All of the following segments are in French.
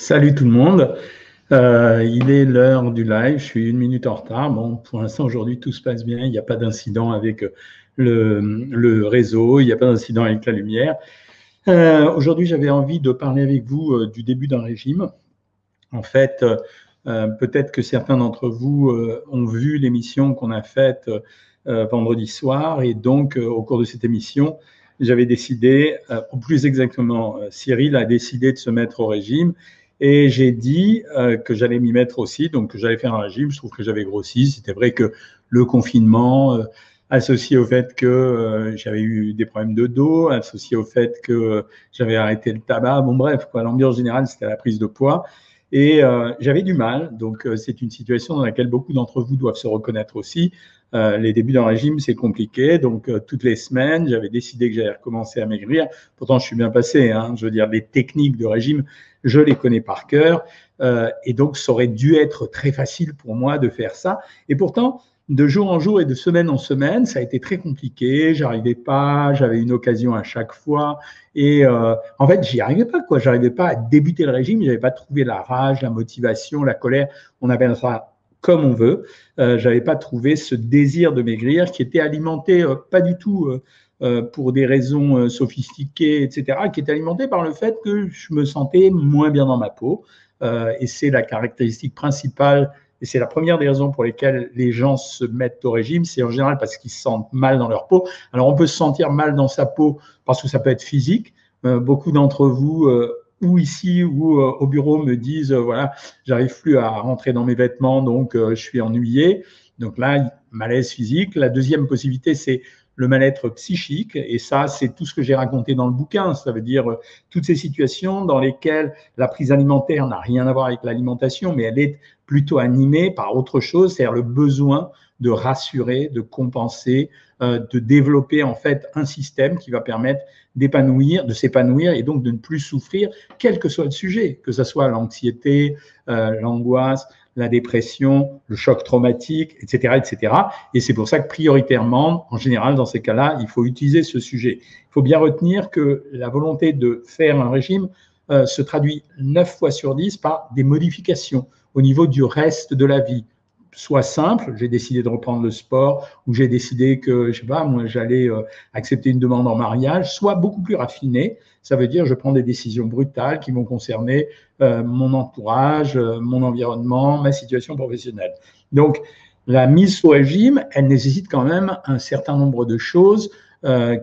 Salut tout le monde. Euh, il est l'heure du live. Je suis une minute en retard. Bon, pour l'instant, aujourd'hui, tout se passe bien. Il n'y a pas d'incident avec le, réseau. Il n'y a pas d'incident avec la lumière. Euh, aujourd'hui, j'avais envie de parler avec vous euh, du début d'un régime. En fait, peut-être que certains d'entre vous ont vu l'émission qu'on a faite vendredi soir. Et donc, au cours de cette émission, j'avais décidé, ou plus exactement, Cyril a décidé de se mettre au régime et j'ai dit euh, que j'allais m'y mettre aussi, donc que j'allais faire un régime. Je trouve que j'avais grossi. C'était vrai que le confinement, euh, associé au fait que euh, j'avais eu des problèmes de dos, associé au fait que j'avais arrêté le tabac, bon bref, quoi, l'ambiance générale, c'était la prise de poids. Et j'avais du mal, donc c'est une situation dans laquelle beaucoup d'entre vous doivent se reconnaître aussi. Euh, les débuts d'un régime, c'est compliqué. Donc, euh, toutes les semaines, j'avais décidé que j'allais recommencer à maigrir. Pourtant, je suis bien passé. Hein. Je veux dire, les techniques de régime, je les connais par cœur. Euh, et donc, ça aurait dû être très facile pour moi de faire ça. Et pourtant, de jour en jour et de semaine en semaine, ça a été très compliqué. J'arrivais pas, j'avais une occasion à chaque fois, et euh, en fait, j'y arrivais pas quoi. J'arrivais pas à débuter le régime. J'avais pas trouvé la rage, la motivation, la colère. On appelle ça comme on veut. Euh, J'avais pas trouvé ce désir de maigrir qui était alimenté euh, pas du tout euh, euh, pour des raisons sophistiquées, etc., qui était alimenté par le fait que je me sentais moins bien dans ma peau. et c'est la caractéristique principale et c'est la première des raisons pour lesquelles les gens se mettent au régime, c'est en général parce qu'ils se sentent mal dans leur peau. Alors on peut se sentir mal dans sa peau parce que ça peut être physique. beaucoup d'entre vous ou ici ou euh, au bureau me disent euh, voilà, j'arrive plus à rentrer dans mes vêtements, donc euh, je suis ennuyé. Donc là, malaise physique. La deuxième possibilité, c'est le mal-être psychique. Et ça, c'est tout ce que j'ai raconté dans le bouquin. Ça veut dire toutes ces situations dans lesquelles la prise alimentaire n'a rien à voir avec l'alimentation, mais elle est plutôt animée par autre chose, c'est-à-dire le besoin de rassurer, de compenser, de développer en fait un système qui va permettre d'épanouir, de s'épanouir et donc de ne plus souffrir, quel que soit le sujet, que ce soit l'anxiété, euh, l'angoisse, la dépression, le choc traumatique, etc., etc. Et c'est pour ça que prioritairement, en général, dans ces cas-là, il faut utiliser ce sujet. Il faut bien retenir que la volonté de faire un régime euh, se traduit 9 fois sur 10 par des modifications au niveau du reste de la vie soit simple, j'ai décidé de reprendre le sport, ou j'ai décidé que, je sais pas, moi, j'allais euh, accepter une demande en mariage, soit beaucoup plus raffiné. Ça veut dire, je prends des décisions brutales qui vont concerner euh, mon entourage, euh, mon environnement, ma situation professionnelle. Donc, la mise au régime, elle nécessite quand même un certain nombre de choses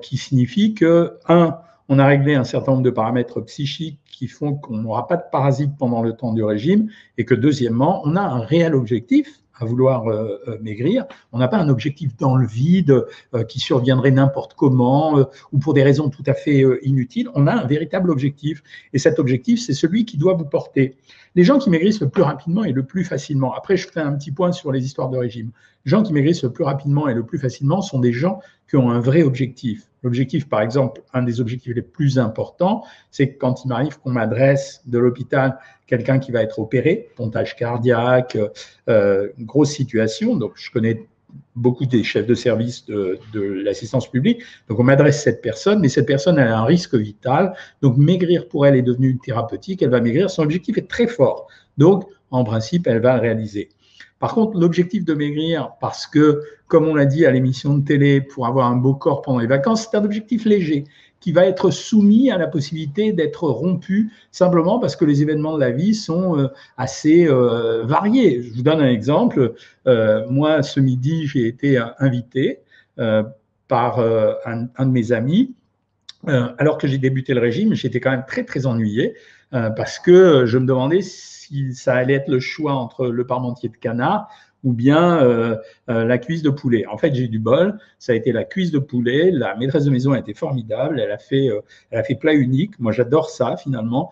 qui signifient que, un, on a réglé un certain nombre de paramètres psychiques qui font qu'on n'aura pas de parasites pendant le temps du régime, et que deuxièmement, on a un réel objectif, à vouloir euh, euh, maigrir. On n'a pas un objectif dans le vide euh, qui surviendrait n'importe comment ou pour des raisons tout à fait inutiles. On a un véritable objectif. Et cet objectif, c'est celui qui doit vous porter. Les gens qui maigrissent le plus rapidement et le plus facilement, après je fais un petit point sur les histoires de régime, les gens qui maigrissent le plus rapidement et le plus facilement sont des gens qui ont un vrai objectif. L'objectif, par exemple, un des objectifs les plus importants, c'est quand il m'arrive qu'on m'adresse de l'hôpital quelqu'un qui va être opéré, pontage cardiaque, euh, grosse situation. Donc, je connais beaucoup des chefs de service de, l'assistance publique. Donc, on m'adresse cette personne, mais cette personne a un risque vital. Donc, maigrir pour elle est devenu thérapeutique. Elle va maigrir. Son objectif est très fort. Donc, en principe, elle va le réaliser. Par contre, l'objectif de maigrir, parce que, comme on l'a dit à l'émission de télé, pour avoir un beau corps pendant les vacances, c'est un objectif léger qui va être soumis à la possibilité d'être rompu simplement parce que les événements de la vie sont euh, assez euh, variés. Je vous donne un exemple. Euh, moi, ce midi, j'ai été invité par un, de mes amis. alors que j'ai débuté le régime, j'étais quand même très, très ennuyé parce que je me demandais si ça allait être le choix entre le parmentier de canard ou bien euh, euh, la cuisse de poulet. En fait, j'ai du bol, ça a été la cuisse de poulet. La maîtresse de maison a été formidable, elle a fait, euh, elle a fait plat unique. Moi, j'adore ça finalement,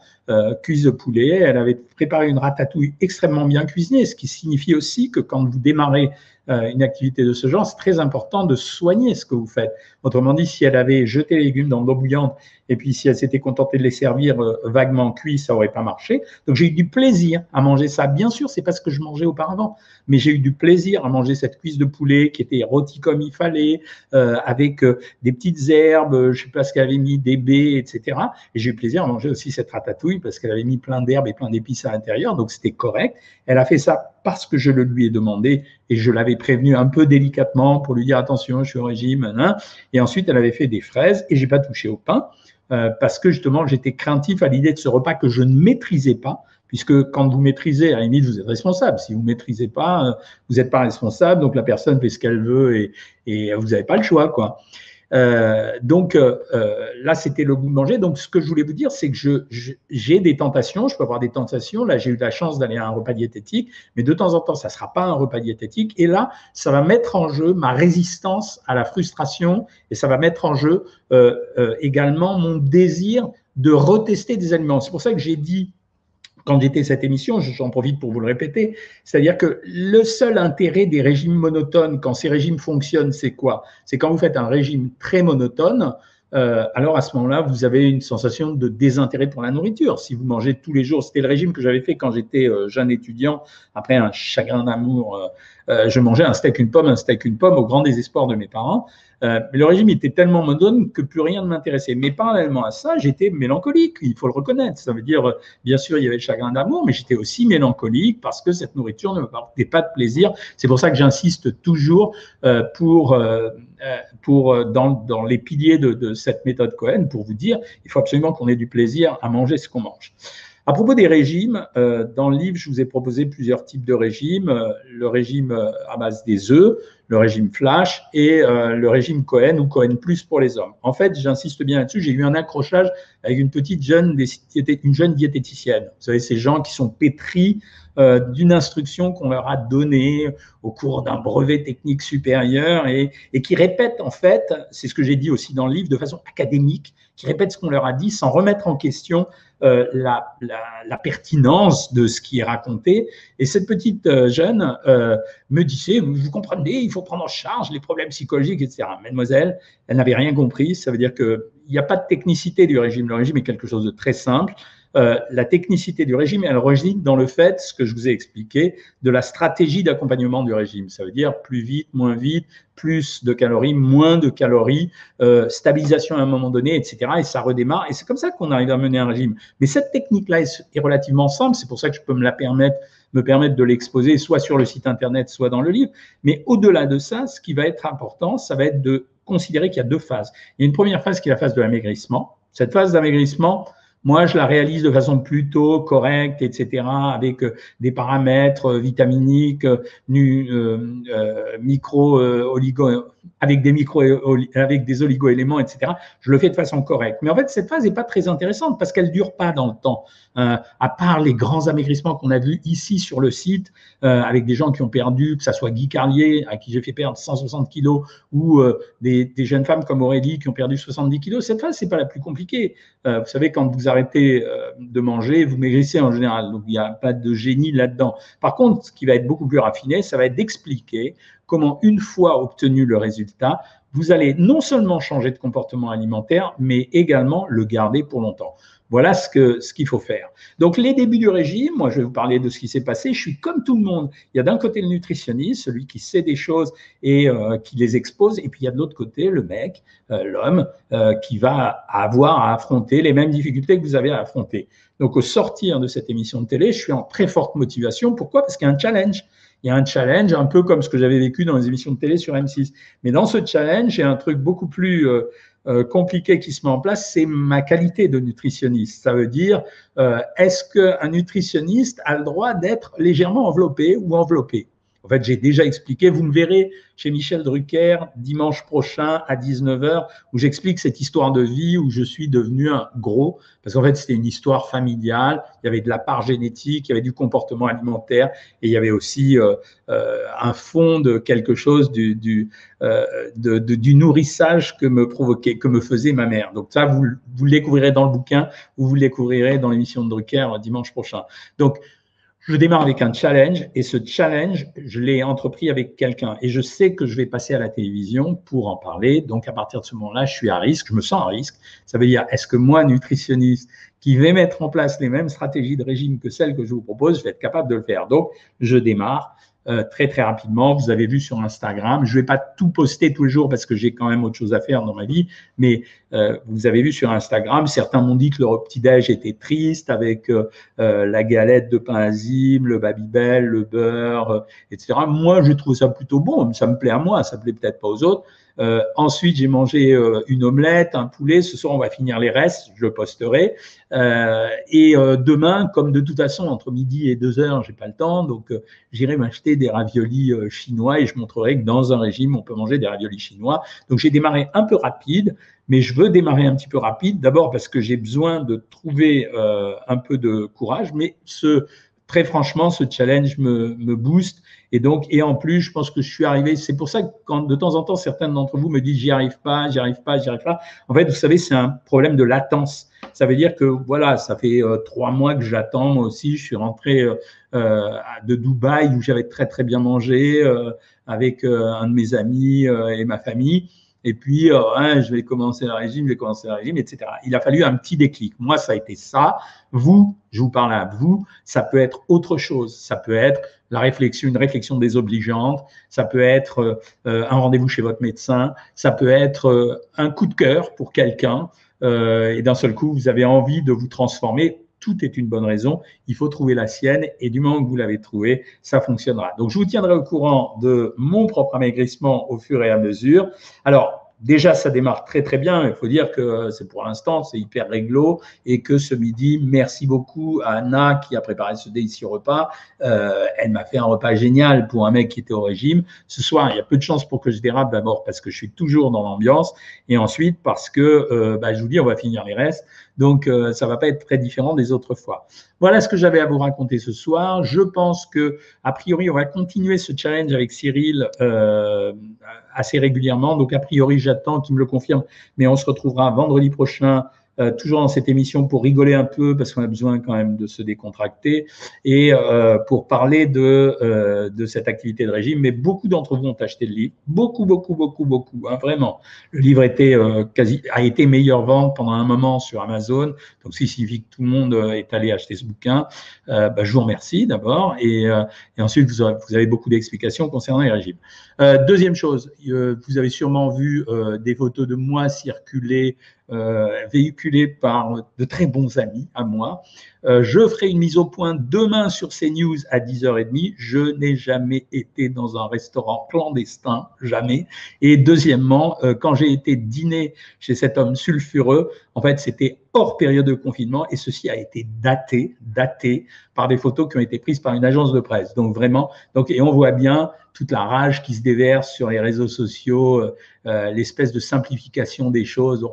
cuisse de poulet. Elle avait préparé une ratatouille extrêmement bien cuisinée, ce qui signifie aussi que quand vous démarrez euh, une activité de ce genre, c'est très important de soigner ce que vous faites. Autrement dit, si elle avait jeté les légumes dans l'eau bouillante et puis si elle s'était contentée de les servir euh, vaguement cuits, ça aurait pas marché. Donc j'ai eu du plaisir à manger ça. Bien sûr, c'est pas ce que je mangeais auparavant, mais j'ai eu du plaisir à manger cette cuisse de poulet qui était rôtie comme il fallait, euh, avec des petites herbes, je sais pas ce qu'elle avait mis, des baies, etc. Et j'ai eu plaisir à manger aussi cette ratatouille parce qu'elle avait mis plein d'herbes et plein d'épices à l'intérieur, donc c'était correct. Elle a fait ça parce que je le lui ai demandé et je l'avais prévenu un peu délicatement pour lui dire attention, je suis au régime. Hein. Et ensuite, elle avait fait des fraises et j'ai pas touché au pain euh, parce que justement, j'étais craintif à l'idée de ce repas que je ne maîtrisais pas. Puisque quand vous maîtrisez, à la limite, vous êtes responsable. Si vous ne maîtrisez pas, euh, vous n'êtes pas responsable. Donc la personne fait ce qu'elle veut et, et vous n'avez pas le choix. quoi. Euh, donc euh, euh, là, c'était le goût de manger. Donc ce que je voulais vous dire, c'est que je, j'ai des tentations, je peux avoir des tentations. Là, j'ai eu la chance d'aller à un repas diététique, mais de temps en temps, ça ne sera pas un repas diététique. Et là, ça va mettre en jeu ma résistance à la frustration et ça va mettre en jeu également mon désir de retester des aliments. C'est pour ça que j'ai dit quand j'étais cette émission, j'en profite pour vous le répéter, c'est-à-dire que le seul intérêt des régimes monotones, quand ces régimes fonctionnent, c'est quoi? C'est quand vous faites un régime très monotone, euh, alors à ce moment-là, vous avez une sensation de désintérêt pour la nourriture. Si vous mangez tous les jours, c'était le régime que j'avais fait quand j'étais euh, jeune étudiant, après un chagrin d'amour, euh, je mangeais un steak, une pomme, un steak, une pomme, au grand désespoir de mes parents. Euh, mais le régime était tellement monotone que plus rien ne m'intéressait. Mais parallèlement à ça, j'étais mélancolique, il faut le reconnaître. Ça veut dire, bien sûr, il y avait le chagrin d'amour, mais j'étais aussi mélancolique parce que cette nourriture ne me portait pas de plaisir. C'est pour ça que j'insiste toujours euh, pour, euh, pour dans, dans, les piliers de, de cette méthode Cohen, pour vous dire, il faut absolument qu'on ait du plaisir à manger ce qu'on mange. À propos des régimes, euh, dans le livre, je vous ai proposé plusieurs types de régimes. Euh, le régime euh, à base des œufs, le régime flash et le régime Cohen ou Cohen plus pour les hommes. En fait, j'insiste bien là-dessus, j'ai eu un accrochage avec une petite jeune, une jeune diététicienne. Vous savez, ces gens qui sont pétris d'une instruction qu'on leur a donnée au cours d'un brevet technique supérieur et, et qui répètent en fait, c'est ce que j'ai dit aussi dans le livre, de façon académique, qui répètent ce qu'on leur a dit sans remettre en question euh, la, pertinence de ce qui est raconté. Et cette petite euh, jeune euh, me disait, vous comprenez, il faut prendre en charge les problèmes psychologiques, etc. Mademoiselle, elle n'avait rien compris. Ça veut dire qu'il n'y a pas de technicité du régime. Le régime est quelque chose de très simple. Euh, la technicité du régime, elle réside dans le fait, ce que je vous ai expliqué, de la stratégie d'accompagnement du régime. Ça veut dire plus vite, moins vite, plus de calories, moins de calories, euh, stabilisation à un moment donné, etc. Et ça redémarre. Et c'est comme ça qu'on arrive à mener un régime. Mais cette technique-là est, relativement simple. C'est pour ça que je peux me la permettre me permettre de l'exposer soit sur le site internet, soit dans le livre. Mais au-delà de ça, ce qui va être important, ça va être de considérer qu'il y a deux phases. Il y a une première phase qui est la phase de l'amaigrissement. Cette phase d'amaigrissement, moi, je la réalise de façon plutôt correcte, etc., avec euh, des paramètres euh, vitaminiques, euh, micro, oligo, avec des micro, avec des oligo-éléments, etc. Je le fais de façon correcte. Mais en fait, cette phase n'est pas très intéressante parce qu'elle dure pas dans le temps. À part les grands amaigrissements qu'on a vus ici sur le site, avec des gens qui ont perdu, que ça soit Guy Carlier, à qui j'ai fait perdre 160 kilos, ou des, jeunes femmes comme Aurélie qui ont perdu 70 kilos. Cette phase, c'est pas la plus compliquée. Vous savez, quand vous arrêtez euh, de manger, vous maigrissez en général. Donc, il n'y a pas de génie là-dedans. Par contre, ce qui va être beaucoup plus raffiné, ça va être d'expliquer comment, une fois obtenu le résultat, vous allez non seulement changer de comportement alimentaire, mais également le garder pour longtemps. Voilà ce que ce qu'il faut faire. Donc les débuts du régime, moi je vais vous parler de ce qui s'est passé. Je suis comme tout le monde. Il y a d'un côté le nutritionniste, celui qui sait des choses et euh, qui les expose, et puis il y a de l'autre côté le mec, euh, l'homme, euh, qui va avoir à affronter les mêmes difficultés que vous avez à affronter. Donc au sortir de cette émission de télé, je suis en très forte motivation. Pourquoi? Parce qu'il y a un challenge il y a un challenge, un peu comme ce que j'avais vécu dans les émissions de télé sur M6. Mais dans ce challenge, il y a un truc beaucoup plus euh, euh, compliqué qui se met en place, c'est ma qualité de nutritionniste. Ça veut dire, euh, est-ce qu'un nutritionniste a le droit d'être légèrement enveloppé ou enveloppé? En fait, j'ai déjà expliqué, vous me verrez chez Michel Drucker dimanche prochain à 19h où j'explique cette histoire de vie où je suis devenu un gros parce qu'en fait c'était une histoire familiale, il y avait de la part génétique, il y avait du comportement alimentaire et il y avait aussi euh, euh, un fond de quelque chose euh, du nourrissage que me provoquait, que me faisait ma mère. Donc ça vous, vous le découvrirez dans le bouquin ou vous le découvrirez dans l'émission de Drucker dimanche prochain. Donc je démarre avec un challenge et ce challenge, je l'ai entrepris avec quelqu'un et je sais que je vais passer à la télévision pour en parler. Donc, à partir de ce moment-là, je suis à risque, je me sens à risque. Ça veut dire, est-ce que moi, nutritionniste, qui vais mettre en place les mêmes stratégies de régime que celles que je vous propose, je vais être capable de le faire. Donc, je démarre. Euh, très très rapidement. Vous avez vu sur Instagram. Je vais pas tout poster tous les jours parce que j'ai quand même autre chose à faire dans ma vie, mais euh, vous avez vu sur Instagram, certains m'ont dit que leur petit déj était triste avec euh, la galette de pain azime, le babybel, le beurre, etc. Moi, je trouve ça plutôt bon. Ça me plaît à moi, ça plaît peut-être pas aux autres. Euh, ensuite, j'ai mangé euh, une omelette, un poulet. Ce soir, on va finir les restes. Je posterai. Euh, et demain, comme de toute façon, entre midi et deux heures, j'ai pas le temps, donc j'irai m'acheter des raviolis chinois et je montrerai que dans un régime, on peut manger des raviolis chinois. Donc, j'ai démarré un peu rapide, mais je veux démarrer un petit peu rapide. D'abord parce que j'ai besoin de trouver un peu de courage, mais ce très franchement, ce challenge me, me booste et donc, et en plus, je pense que je suis arrivé. C'est pour ça que quand de temps en temps, certains d'entre vous me disent j'y arrive pas, j'y arrive pas, j'y arrive pas. En fait, vous savez, c'est un problème de latence. Ça veut dire que voilà, ça fait euh, trois mois que j'attends. Moi aussi, je suis rentré euh, de Dubaï où j'avais très très bien mangé euh, avec euh, un de mes amis et ma famille. Et puis, hein, je vais commencer le régime, je vais commencer le régime, etc. Il a fallu un petit déclic. Moi, ça a été ça. Vous, je vous parle à vous, ça peut être autre chose. Ça peut être la réflexion, une réflexion désobligeante, ça peut être euh, un rendez-vous chez votre médecin, ça peut être euh, un coup de cœur pour quelqu'un, euh, et d'un seul coup, vous avez envie de vous transformer. Tout est une bonne raison. Il faut trouver la sienne, et du moment que vous l'avez trouvée, ça fonctionnera. Donc, je vous tiendrai au courant de mon propre amaigrissement au fur et à mesure. Alors, déjà, ça démarre très très bien. Il faut dire que c'est pour l'instant, c'est hyper réglo et que ce midi, merci beaucoup à Anna qui a préparé ce délicieux repas. Euh, elle m'a fait un repas génial pour un mec qui était au régime. Ce soir, il y a peu de chances pour que je dérape d'abord parce que je suis toujours dans l'ambiance et ensuite parce que, euh, bah, je vous dis, on va finir les restes. Donc, euh, ça va pas être très différent des autres fois. Voilà ce que j'avais à vous raconter ce soir. Je pense que, a priori, on va continuer ce challenge avec Cyril euh, assez régulièrement. Donc, a priori, j'attends qu'il me le confirme, mais on se retrouvera vendredi prochain euh, toujours dans cette émission pour rigoler un peu parce qu'on a besoin quand même de se décontracter et euh, pour parler de, euh, de cette activité de régime. Mais beaucoup d'entre vous ont acheté le livre, beaucoup, beaucoup, beaucoup, beaucoup, hein, vraiment. Le livre était, quasi, a été meilleure vente pendant un moment sur Amazon, donc signifie que tout le monde est allé acheter ce bouquin. Bah, je vous remercie d'abord et, et, ensuite vous, vous avez beaucoup d'explications concernant les régimes. deuxième chose, vous avez sûrement vu des photos de moi circuler euh, véhiculé par de très bons amis à moi. Euh, je ferai une mise au point demain sur CNews à 10h30. Je n'ai jamais été dans un restaurant clandestin, jamais. Et deuxièmement, euh, quand j'ai été dîner chez cet homme sulfureux, en fait, c'était hors période de confinement et ceci a été daté, daté par des photos qui ont été prises par une agence de presse. Donc vraiment, donc et on voit bien toute la rage qui se déverse sur les réseaux sociaux, euh, l'espèce de simplification des choses.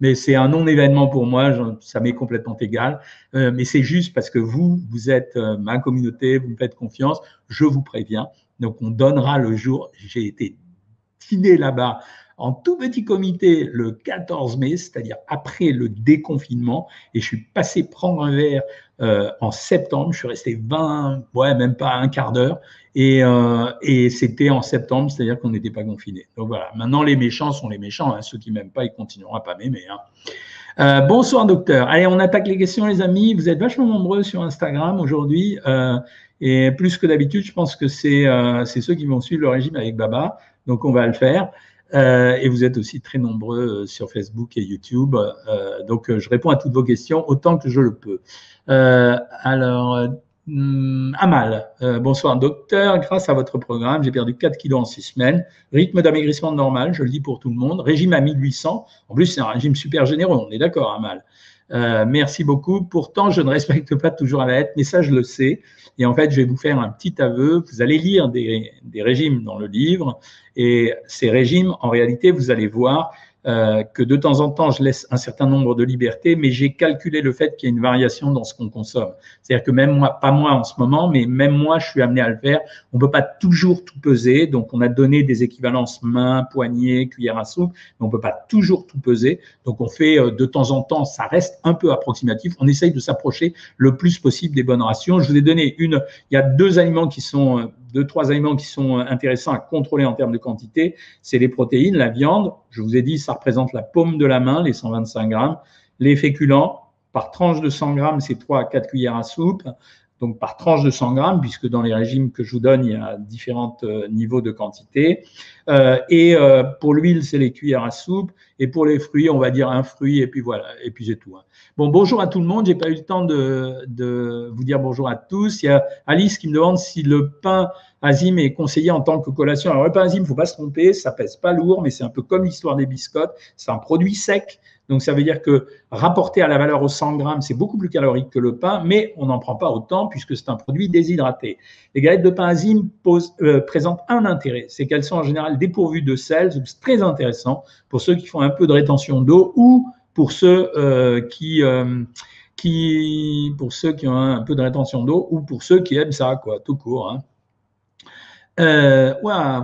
Mais c'est un non-événement pour moi, ça m'est complètement égal. Euh, mais c'est juste parce que vous, vous êtes ma communauté, vous me faites confiance, je vous préviens. Donc on donnera le jour, j'ai été dîner là-bas en tout petit comité le 14 mai, c'est-à-dire après le déconfinement, et je suis passé prendre un verre euh, en septembre. Je suis resté 20, ouais, même pas un quart d'heure, et, euh, et c'était en septembre, c'est-à-dire qu'on n'était pas confiné. Donc voilà, maintenant les méchants sont les méchants, hein. ceux qui m'aiment pas, ils continueront à pas m'aimer. Hein. Euh, bonsoir docteur. Allez, on attaque les questions les amis. Vous êtes vachement nombreux sur Instagram aujourd'hui. et plus que d'habitude, je pense que c'est ceux qui vont suivre le régime avec Baba. Donc on va le faire. Euh, et vous êtes aussi très nombreux euh, sur Facebook et YouTube. Euh, donc, je réponds à toutes vos questions autant que je le peux. alors, hmm, Amal, bonsoir docteur. Grâce à votre programme, j'ai perdu 4 kilos en 6 semaines. Rythme d'amaigrissement normal, je le dis pour tout le monde. Régime à 1800. En plus, c'est un régime super généreux, on est d'accord, Amal. Merci beaucoup. Pourtant, je ne respecte pas toujours la lettre, mais ça, je le sais. Et en fait, je vais vous faire un petit aveu. Vous allez lire des, des régimes dans le livre. Et ces régimes, en réalité, vous allez voir, euh, que de temps en temps, je laisse un certain nombre de libertés, mais j'ai calculé le fait qu'il y a une variation dans ce qu'on consomme. C'est-à-dire que même moi, pas moi en ce moment, mais même moi, je suis amené à le faire. On ne peut pas toujours tout peser, donc on a donné des équivalences main, poignet, cuillère à soupe, mais on ne peut pas toujours tout peser. Donc on fait euh, de temps en temps, ça reste un peu approximatif. On essaye de s'approcher le plus possible des bonnes rations. Je vous ai donné une, il y a deux aliments qui sont euh, deux, trois aliments qui sont intéressants à contrôler en termes de quantité, c'est les protéines, la viande. Je vous ai dit, ça représente la paume de la main, les 125 grammes. Les féculents, par tranche de 100 grammes, c'est 3 à 4 cuillères à soupe. Donc par tranche de 100 grammes, puisque dans les régimes que je vous donne, il y a différents euh, niveaux de quantité. Euh, et euh, pour l'huile, c'est les cuillères à soupe. Et pour les fruits, on va dire un fruit, et puis voilà, et puis c'est tout. Hein. Bon, bonjour à tout le monde. J'ai pas eu le temps de, vous dire bonjour à tous. Il y a Alice qui me demande si le pain azim est conseillé en tant que collation. Alors, le pain azim, il ne faut pas se tromper, ça pèse pas lourd, mais c'est un peu comme l'histoire des biscottes. C'est un produit sec. Donc, ça veut dire que rapporté à la valeur aux 100 grammes, c'est beaucoup plus calorique que le pain, mais on n'en prend pas autant puisque c'est un produit déshydraté. Les galettes de pain azim euh, présentent un intérêt, c'est qu'elles sont en général dépourvues de sel, c'est très intéressant pour ceux qui font un peu de rétention d'eau ou pour ceux euh, qui, euh, qui, pour ceux qui ont un peu de rétention d'eau ou pour ceux qui aiment ça, quoi, tout court. Hein. Euh,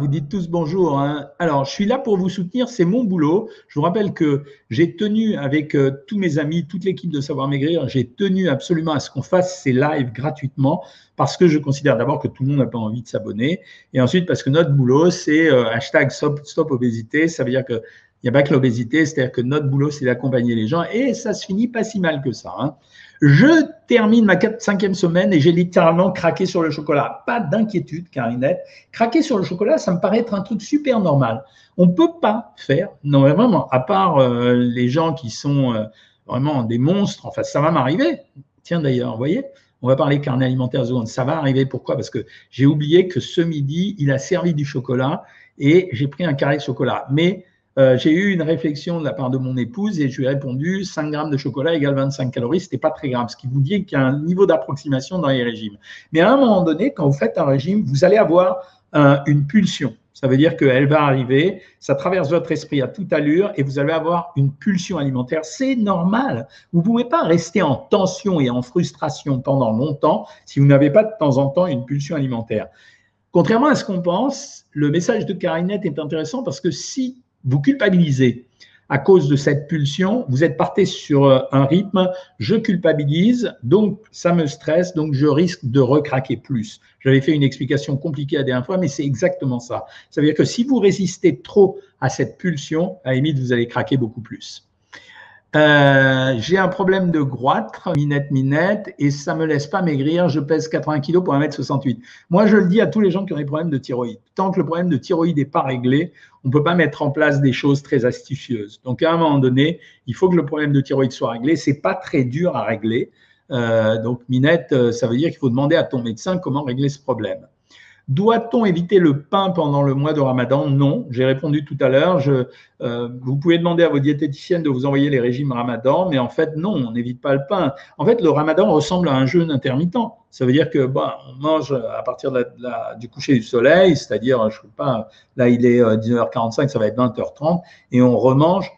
vous dites tous bonjour. Hein. Alors, je suis là pour vous soutenir, c'est mon boulot. Je vous rappelle que j'ai tenu avec euh, tous mes amis, toute l'équipe de Savoir Maigrir, j'ai tenu absolument à ce qu'on fasse ces lives gratuitement parce que je considère d'abord que tout le monde n'a pas envie de s'abonner et ensuite parce que notre boulot, c'est hashtag stop, stop. Ça veut dire que il n'y a pas que l'obésité, c'est-à-dire que notre boulot, c'est d'accompagner les gens et ça se finit pas si mal que ça. Hein. Je termine ma cinquième semaine et j'ai littéralement craqué sur le chocolat. Pas d'inquiétude, Karinette. Craquer sur le chocolat, ça me paraît être un truc super normal. On ne peut pas faire, non mais vraiment, à part euh, les gens qui sont euh, vraiment des monstres, enfin ça va m'arriver. Tiens d'ailleurs, vous voyez, on va parler carnet alimentaire zone. Ça va arriver, pourquoi? Parce que j'ai oublié que ce midi, il a servi du chocolat et j'ai pris un carré de chocolat. Mais euh, j'ai eu une réflexion de la part de mon épouse et je lui ai répondu 5 grammes de chocolat égale 25 calories. C'était pas très grave, ce qui vous dit qu'il y a un niveau d'approximation dans les régimes. Mais à un moment donné, quand vous faites un régime, vous allez avoir une pulsion. Ça veut dire qu'elle va arriver, ça traverse votre esprit à toute allure et vous allez avoir une pulsion alimentaire. C'est normal. Vous ne pouvez pas rester en tension et en frustration pendant longtemps si vous n'avez pas de temps en temps une pulsion alimentaire. Contrairement à ce qu'on pense, le message de Karinette est intéressant parce que si vous culpabilisez à cause de cette pulsion, vous êtes parti sur euh, un rythme, je culpabilise, donc ça me stresse, donc je risque de recraquer plus. J'avais fait une explication compliquée la dernière fois, mais c'est exactement ça. Ça veut dire que si vous résistez trop à cette pulsion, à la limite, vous allez craquer beaucoup plus. Euh, j'ai un problème de groître, minette, minette, et ça me laisse pas maigrir. Je pèse 80 kg pour 1m68. Moi, je le dis à tous les gens qui ont des problèmes de thyroïde. Tant que le problème de thyroïde n'est pas réglé, on ne peut pas mettre en place des choses très astucieuses. Donc, à un moment donné, il faut que le problème de thyroïde soit réglé. C'est pas très dur à régler. Euh, donc, minette, euh, ça veut dire qu'il faut demander à ton médecin comment régler ce problème. Doit-on éviter le pain pendant le mois de Ramadan? Non, j'ai répondu tout à l'heure. Euh, vous pouvez demander à vos diététiciennes de vous envoyer les régimes Ramadan, mais en fait, non, on n'évite pas le pain. En fait, le Ramadan ressemble à un jeûne intermittent. Ça veut dire que bah, on mange à partir du coucher du soleil, c'est-à-dire, je ne sais pas, là il est 19h45, euh, ça va être 20h30, et on remange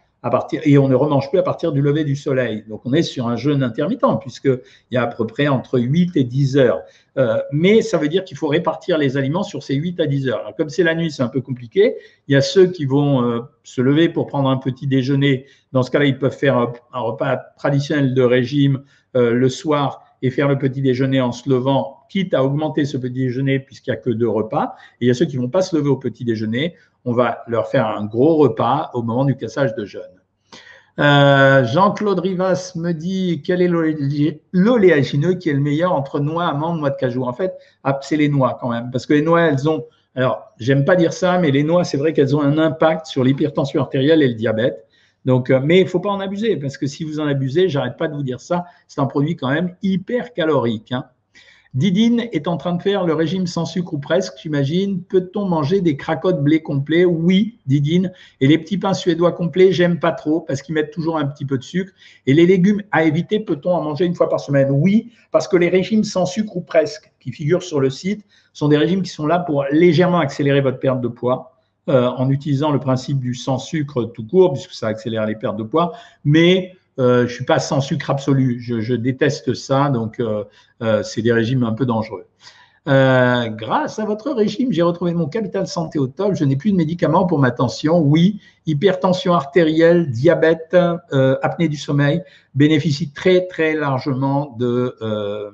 et on ne remange plus à partir du lever du soleil. Donc on est sur un jeûne intermittent, puisqu'il y a à peu près entre 8 et 10 heures. Euh, mais ça veut dire qu'il faut répartir les aliments sur ces 8 à 10 heures. Comme c'est la nuit, c'est un peu compliqué. Il y a ceux qui vont euh, se lever pour prendre un petit déjeuner. Dans ce cas-là, ils peuvent faire un repas traditionnel de régime euh, le soir et faire le petit déjeuner en se levant, quitte à augmenter ce petit déjeuner puisqu'il n'y a que deux repas. Et il y a ceux qui ne vont pas se lever au petit déjeuner. On va leur faire un gros repas au moment du cassage de jeûne. Euh, Jean-Claude Rivas me dit quel est l'oléagineux qui est le meilleur entre noix, amandes, noix de cajou? En fait, ah, c'est les noix quand même, parce que les noix, elles ont. Alors, j'aime pas dire ça, mais les noix, c'est vrai qu'elles ont un impact sur l'hypertension artérielle et le diabète. Donc, euh, mais il faut pas en abuser, parce que si vous en abusez, j'arrête pas de vous dire ça, c'est un produit quand même hyper calorique. Hein. Didine est en train de faire le régime sans sucre ou presque, j'imagine. Peut-on manger des cracottes blé complets? Oui, Didine. Et les petits pains suédois complets, j'aime pas trop parce qu'ils mettent toujours un petit peu de sucre. Et les légumes à éviter, peut-on en manger une fois par semaine? Oui, parce que les régimes sans sucre ou presque qui figurent sur le site sont des régimes qui sont là pour légèrement accélérer votre perte de poids. en utilisant le principe du sans sucre tout court, puisque ça accélère les pertes de poids, mais je ne suis pas sans sucre absolu. Je, déteste ça, donc c'est des régimes un peu dangereux. Euh, grâce à votre régime, j'ai retrouvé mon capital santé au top. Je n'ai plus de médicaments pour ma tension. Oui, hypertension artérielle, diabète, euh, apnée du sommeil bénéficient très très largement euh,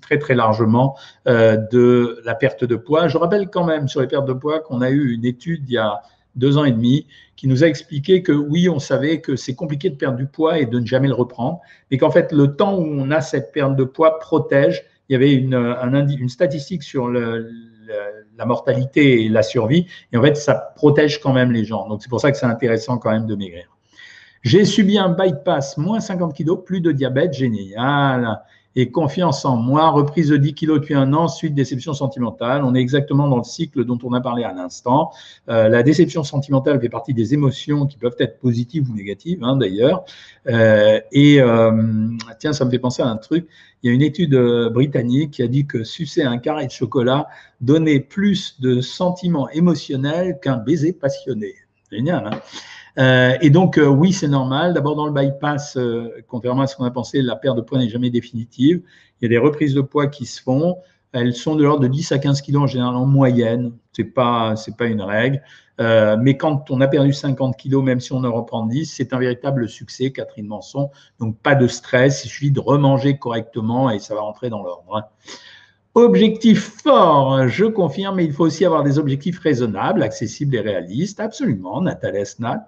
très très largement de la perte de poids. Je rappelle quand même sur les pertes de poids qu'on a eu une étude il y a deux ans et demi qui nous a expliqué que oui, on savait que c'est compliqué de perdre du poids et de ne jamais le reprendre, mais qu'en fait le temps où on a cette perte de poids protège il y avait une, une statistique sur la mortalité et la survie. Et en fait, ça protège quand même les gens. Donc, c'est pour ça que c'est intéressant quand même de maigrir. J'ai subi un bypass, moins 50 kg, plus de diabète, génial et confiance en moi, reprise de 10 kilos depuis un an, suite déception sentimentale. On est exactement dans le cycle dont on a parlé à l'instant. Euh, la déception sentimentale fait partie des émotions qui peuvent être positives ou négatives, hein, d'ailleurs. Euh, et euh, tiens, ça me fait penser à un truc. Il y a une étude britannique qui a dit que sucer un carré de chocolat donnait plus de sentiments émotionnels qu'un baiser passionné. Génial, hein? Euh, et donc, euh, oui, c'est normal. D'abord, dans le bypass, euh, contrairement à ce qu'on a pensé, la perte de poids n'est jamais définitive. Il y a des reprises de poids qui se font. Elles sont de l'ordre de 10 à 15 kilos en général en moyenne. C'est pas, c'est pas une règle. mais quand on a perdu 50 kilos, même si on en reprend 10, c'est un véritable succès, Catherine Manson. Donc, pas de stress. Il suffit de remanger correctement et ça va rentrer dans l'ordre. Hein. Objectif fort, je confirme, mais il faut aussi avoir des objectifs raisonnables, accessibles et réalistes. Absolument, Nathalie Esnat.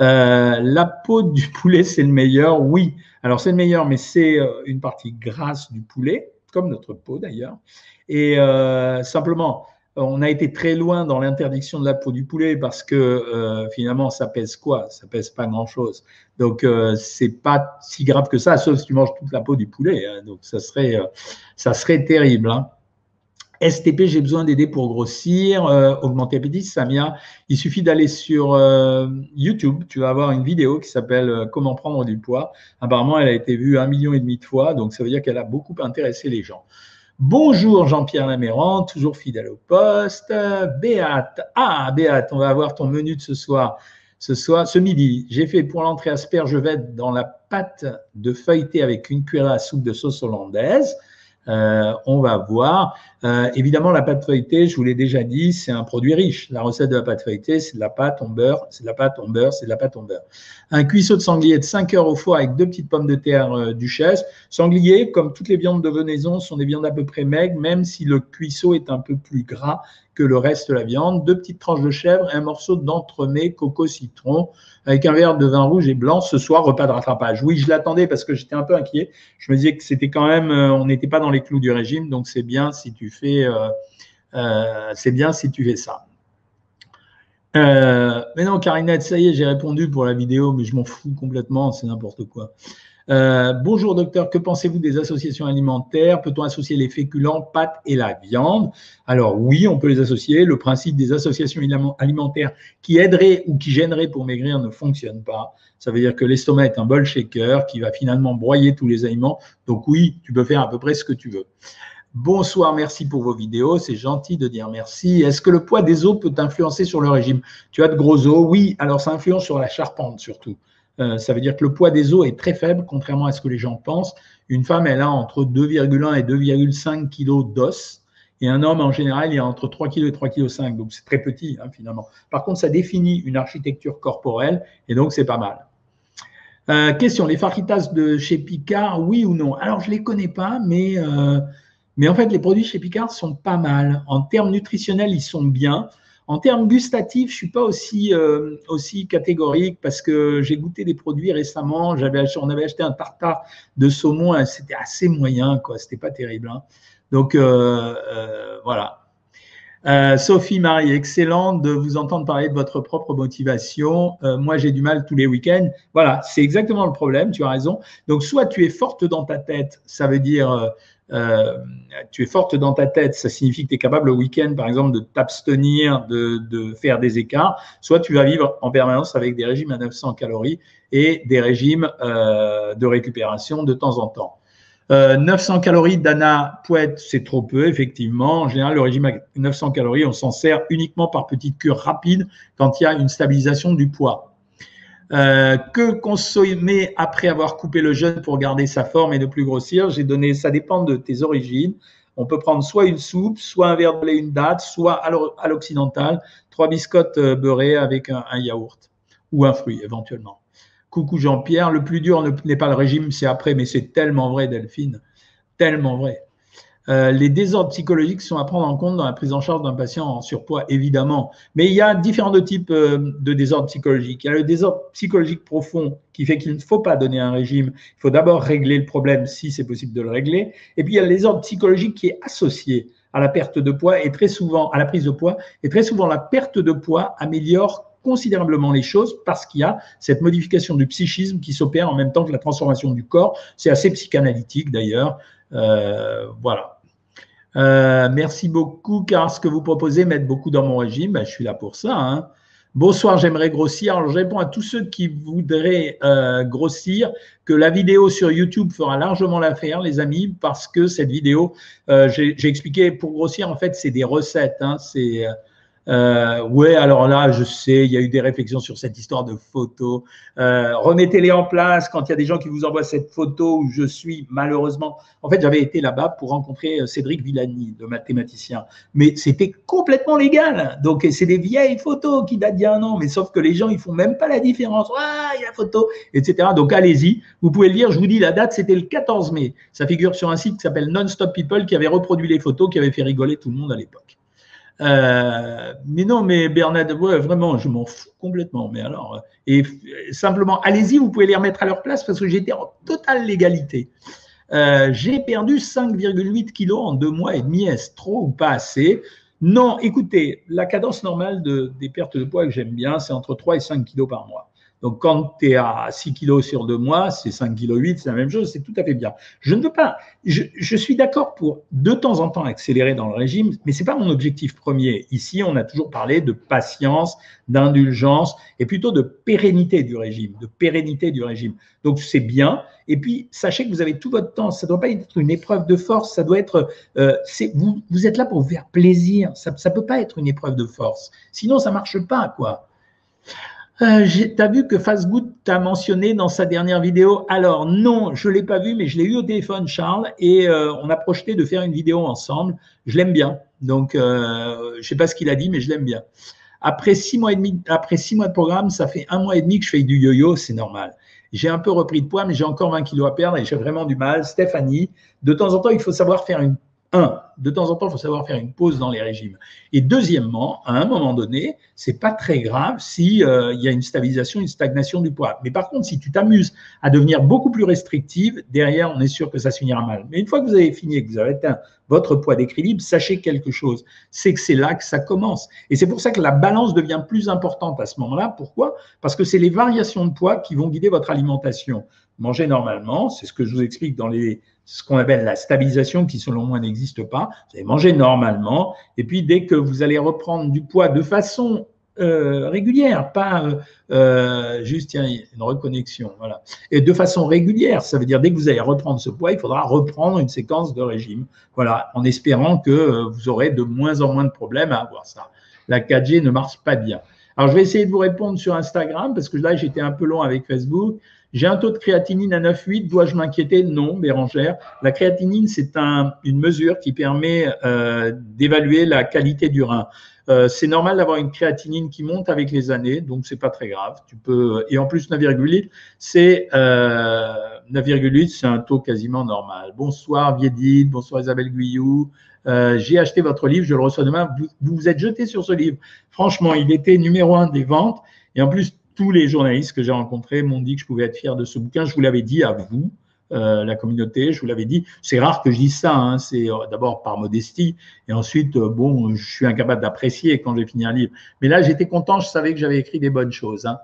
Euh, la peau du poulet, c'est le meilleur. Oui, alors c'est le meilleur, mais c'est euh, une partie grasse du poulet, comme notre peau d'ailleurs. Et euh, simplement, on a été très loin dans l'interdiction de la peau du poulet parce que euh, finalement, ça pèse quoi? Ça pèse pas grand-chose. Donc, euh, c'est pas si grave que ça, sauf si tu manges toute la peau du poulet. Hein. Donc, ça serait, euh, ça serait terrible. Hein. STP, j'ai besoin d'aider pour grossir, augmenter l'appétit, Samia. Il suffit d'aller sur YouTube. Tu vas avoir une vidéo qui s'appelle Comment prendre du poids. Apparemment, elle a été vue un million et demi de fois, donc ça veut dire qu'elle a beaucoup intéressé les gens. Bonjour Jean-Pierre Laméran, toujours fidèle au poste. Béate, ah Béate, on va avoir ton menu de ce soir. Ce soir, ce midi, j'ai fait pour l'entrée aspergevette dans la pâte de feuilleté avec une cuillère à soupe de sauce hollandaise. Euh, on va voir. Euh, évidemment, la pâte feuilletée, je vous l'ai déjà dit, c'est un produit riche. La recette de la pâte feuilletée, c'est de la pâte en beurre, c'est de la pâte en beurre, c'est de la pâte en beurre. Un cuisseau de sanglier de 5 heures au four avec deux petites pommes de terre euh, duchesse. Sanglier, comme toutes les viandes de venaison, sont des viandes à peu près maigres, même si le cuisseau est un peu plus gras que le reste de la viande. Deux petites tranches de chèvre et un morceau d'entremets coco citron avec un verre de vin rouge et blanc. Ce soir, repas de rattrapage. Oui, je l'attendais parce que j'étais un peu inquiet. Je me disais que c'était quand même, euh, on n'était pas dans les clous du régime, donc c'est bien si tu fais, euh, euh, c'est bien si tu fais ça. mais non, Karinette, ça y est, j'ai répondu pour la vidéo, mais je m'en fous complètement, c'est n'importe quoi. Euh, bonjour docteur, que pensez-vous des associations alimentaires? Peut-on associer les féculents, pâtes et la viande? Alors oui, on peut les associer. Le principe des associations alimentaires qui aideraient ou qui gêneraient pour maigrir ne fonctionne pas. Ça veut dire que l'estomac est un bol shaker qui va finalement broyer tous les aliments. Donc oui, tu peux faire à peu près ce que tu veux. Bonsoir, merci pour vos vidéos. C'est gentil de dire merci. Est-ce que le poids des os peut influencer sur le régime? Tu as de gros os? Oui, alors ça influence sur la charpente surtout. Euh, ça veut dire que le poids des os est très faible, contrairement à ce que les gens pensent. Une femme, elle a entre 2,1 et 2,5 kg d'os. Et un homme, en général, il a entre 3 kg et 3,5 kg. Donc, c'est très petit, hein, finalement. Par contre, ça définit une architecture corporelle. Et donc, c'est pas mal. Euh, question, les fajitas de chez Picard, oui ou non? Alors, je ne les connais pas, mais, euh, mais en fait, les produits chez Picard sont pas mal. En termes nutritionnels, ils sont bien. En termes gustatifs, je suis pas aussi, euh, aussi catégorique parce que j'ai goûté des produits récemment. J'avais, on avait acheté un tartare de saumon, c'était assez moyen, quoi. C'était pas terrible. Hein. Donc euh, euh, voilà. Sophie Marie, excellent de vous entendre parler de votre propre motivation. moi, j'ai du mal tous les week-ends. Voilà, c'est exactement le problème. Tu as raison. Donc, soit tu es forte dans ta tête, ça veut dire euh, tu es forte dans ta tête, ça signifie que tu es capable le week-end, par exemple, de t'abstenir de, faire des écarts, soit tu vas vivre en permanence avec des régimes à 900 calories et des régimes euh, de récupération de temps en temps. 900 calories d'Anna Pouette, c'est trop peu, effectivement. En général, le régime à 900 calories, on s'en sert uniquement par petite cure rapide quand il y a une stabilisation du poids. Que consommer après avoir coupé le jeûne pour garder sa forme et ne plus grossir? J'ai donné, ça dépend de tes origines. On peut prendre soit une soupe, soit un verre de lait, une date, soit à l'occidental, trois biscottes beurrées avec un yaourt ou un fruit éventuellement. Coucou Jean-Pierre, le plus dur n'est pas le régime, c'est après, mais c'est tellement vrai, Delphine, tellement vrai. Euh, les désordres psychologiques sont à prendre en compte dans la prise en charge d'un patient en surpoids, évidemment. Mais il y a différents types euh, de désordres psychologiques. Il y a le désordre psychologique profond qui fait qu'il ne faut pas donner un régime. Il faut d'abord régler le problème si c'est possible de le régler. Et puis il y a le désordre psychologique qui est associé à la perte de poids et très souvent à la prise de poids. Et très souvent, la perte de poids améliore considérablement les choses parce qu'il y a cette modification du psychisme qui s'opère en même temps que la transformation du corps. C'est assez psychanalytique d'ailleurs. Euh, voilà. Euh, merci beaucoup car ce que vous proposez m'aide beaucoup dans mon régime. Ben, je suis là pour ça. Hein. Bonsoir, j'aimerais grossir. Alors, je réponds à tous ceux qui voudraient euh, grossir que la vidéo sur YouTube fera largement l'affaire, les amis, parce que cette vidéo, j'ai expliqué, pour grossir, en fait, c'est des recettes. Hein, c'est euh, ouais, alors là, je sais, il y a eu des réflexions sur cette histoire de photos. Euh, Remettez-les en place quand il y a des gens qui vous envoient cette photo où je suis malheureusement. En fait, j'avais été là-bas pour rencontrer euh, Cédric Villani, le mathématicien, mais c'était complètement légal. Donc, c'est des vieilles photos qui datent d'il y a un an, mais sauf que les gens, ils font même pas la différence. Ah, il y a photo, etc. Donc, allez-y, vous pouvez le lire. Je vous dis, la date, c'était le 14 mai. Ça figure sur un site qui s'appelle Non-Stop People qui avait reproduit les photos, qui avait fait rigoler tout le monde à l'époque. Euh, mais non, mais Bernard, vraiment, je m'en fous complètement. Mais alors, euh, et simplement, allez-y, vous pouvez les remettre à leur place parce que j'étais en totale légalité. Euh, j'ai perdu 5,8 kilos en deux mois et demi. Est-ce trop ou pas assez? Non, écoutez, la cadence normale de, des pertes de poids que j'aime bien, c'est entre 3 et 5 kilos par mois. Donc, quand tu es à 6 kilos sur deux mois, c'est 5 kg 8, c'est la même chose, c'est tout à fait bien. Je ne veux pas, je, suis d'accord pour de temps en temps accélérer dans le régime, mais ce n'est pas mon objectif premier. Ici, on a toujours parlé de patience, d'indulgence et plutôt de pérennité du régime, de pérennité du régime. Donc, c'est bien. Et puis, sachez que vous avez tout votre temps. Ça ne doit pas être une épreuve de force, ça doit être. Euh, vous, vous êtes là pour vous faire plaisir. Ça ne peut pas être une épreuve de force. Sinon, ça ne marche pas, quoi. Euh, tu as vu que Fastgood t'a mentionné dans sa dernière vidéo? Alors non, je ne l'ai pas vu, mais je l'ai eu au téléphone, Charles, et euh, on a projeté de faire une vidéo ensemble. Je l'aime bien. Donc, euh, je ne sais pas ce qu'il a dit, mais je l'aime bien. Après six mois et demi, après six mois de programme, ça fait un mois et demi que je fais du yo-yo, c'est normal. J'ai un peu repris de poids, mais j'ai encore 20 kilos à perdre et j'ai vraiment du mal. Stéphanie, de temps en temps, il faut savoir faire une un, de temps en temps, il faut savoir faire une pause dans les régimes. Et deuxièmement, à un moment donné, c'est pas très grave si euh, il y a une stabilisation, une stagnation du poids. Mais par contre, si tu t'amuses à devenir beaucoup plus restrictive, derrière, on est sûr que ça se finira mal. Mais une fois que vous avez fini et que vous avez atteint votre poids d'équilibre, sachez quelque chose, c'est que c'est là que ça commence. Et c'est pour ça que la balance devient plus importante à ce moment-là. Pourquoi? Parce que c'est les variations de poids qui vont guider votre alimentation. Manger normalement, c'est ce que je vous explique dans les ce qu'on appelle la stabilisation qui selon moi n'existe pas. Vous allez manger normalement et puis dès que vous allez reprendre du poids de façon euh, régulière, pas euh, euh, juste une reconnexion, voilà. Et de façon régulière, ça veut dire dès que vous allez reprendre ce poids, il faudra reprendre une séquence de régime, voilà, en espérant que vous aurez de moins en moins de problèmes à avoir ça. La 4G ne marche pas bien. Alors je vais essayer de vous répondre sur Instagram parce que là j'étais un peu long avec Facebook. J'ai un taux de créatinine à 9,8. Dois-je m'inquiéter? Non, Bérangère. La créatinine, c'est un, une mesure qui permet euh, d'évaluer la qualité du rein. Euh, c'est normal d'avoir une créatinine qui monte avec les années, donc c'est pas très grave. Tu peux et en plus 9,8, c'est euh, 9,8, c'est un taux quasiment normal. Bonsoir Viedide, bonsoir Isabelle Guyou. Euh, j'ai acheté votre livre, je le reçois demain. Vous vous êtes jeté sur ce livre. Franchement, il était numéro un des ventes et en plus tous les journalistes que j'ai rencontrés m'ont dit que je pouvais être fier de ce bouquin. Je vous l'avais dit à vous, euh, la communauté, je vous l'avais dit. C'est rare que je dise ça, hein. c'est euh, d'abord par modestie, et ensuite, euh, bon, je suis incapable d'apprécier quand j'ai fini un livre. Mais là, j'étais content, je savais que j'avais écrit des bonnes choses. Hein.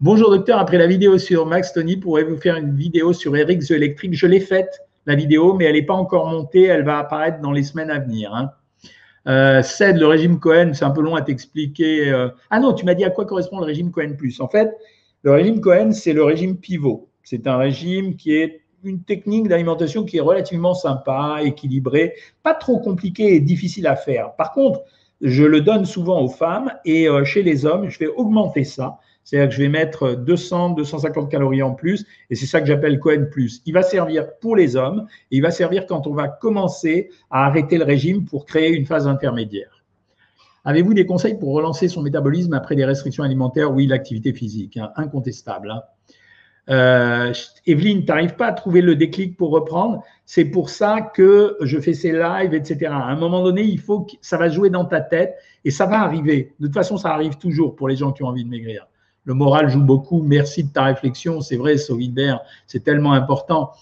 Bonjour docteur, après la vidéo sur Max Tony, pourrez-vous faire une vidéo sur Eric The Electric Je l'ai faite, la vidéo, mais elle n'est pas encore montée, elle va apparaître dans les semaines à venir. Hein. Euh, CED, le régime Cohen, c'est un peu long à t'expliquer. Euh. Ah non, tu m'as dit à quoi correspond le régime Cohen plus. En fait, le régime Cohen, c'est le régime pivot. C'est un régime qui est une technique d'alimentation qui est relativement sympa, équilibrée, pas trop compliquée et difficile à faire. Par contre, je le donne souvent aux femmes et euh, chez les hommes, je vais augmenter ça. C'est-à-dire que je vais mettre 200, 250 calories en plus et c'est ça que j'appelle Cohen Plus. Il va servir pour les hommes et il va servir quand on va commencer à arrêter le régime pour créer une phase intermédiaire. Avez-vous des conseils pour relancer son métabolisme après des restrictions alimentaires? Oui, l'activité physique, hein, incontestable. Hein. Euh, Evelyne, tu n'arrives pas à trouver le déclic pour reprendre? C'est pour ça que je fais ces lives, etc. À un moment donné, il faut que ça va jouer dans ta tête et ça va arriver. De toute façon, ça arrive toujours pour les gens qui ont envie de maigrir. Le moral joue beaucoup. Merci de ta réflexion. C'est vrai, Solidaire, c'est tellement important.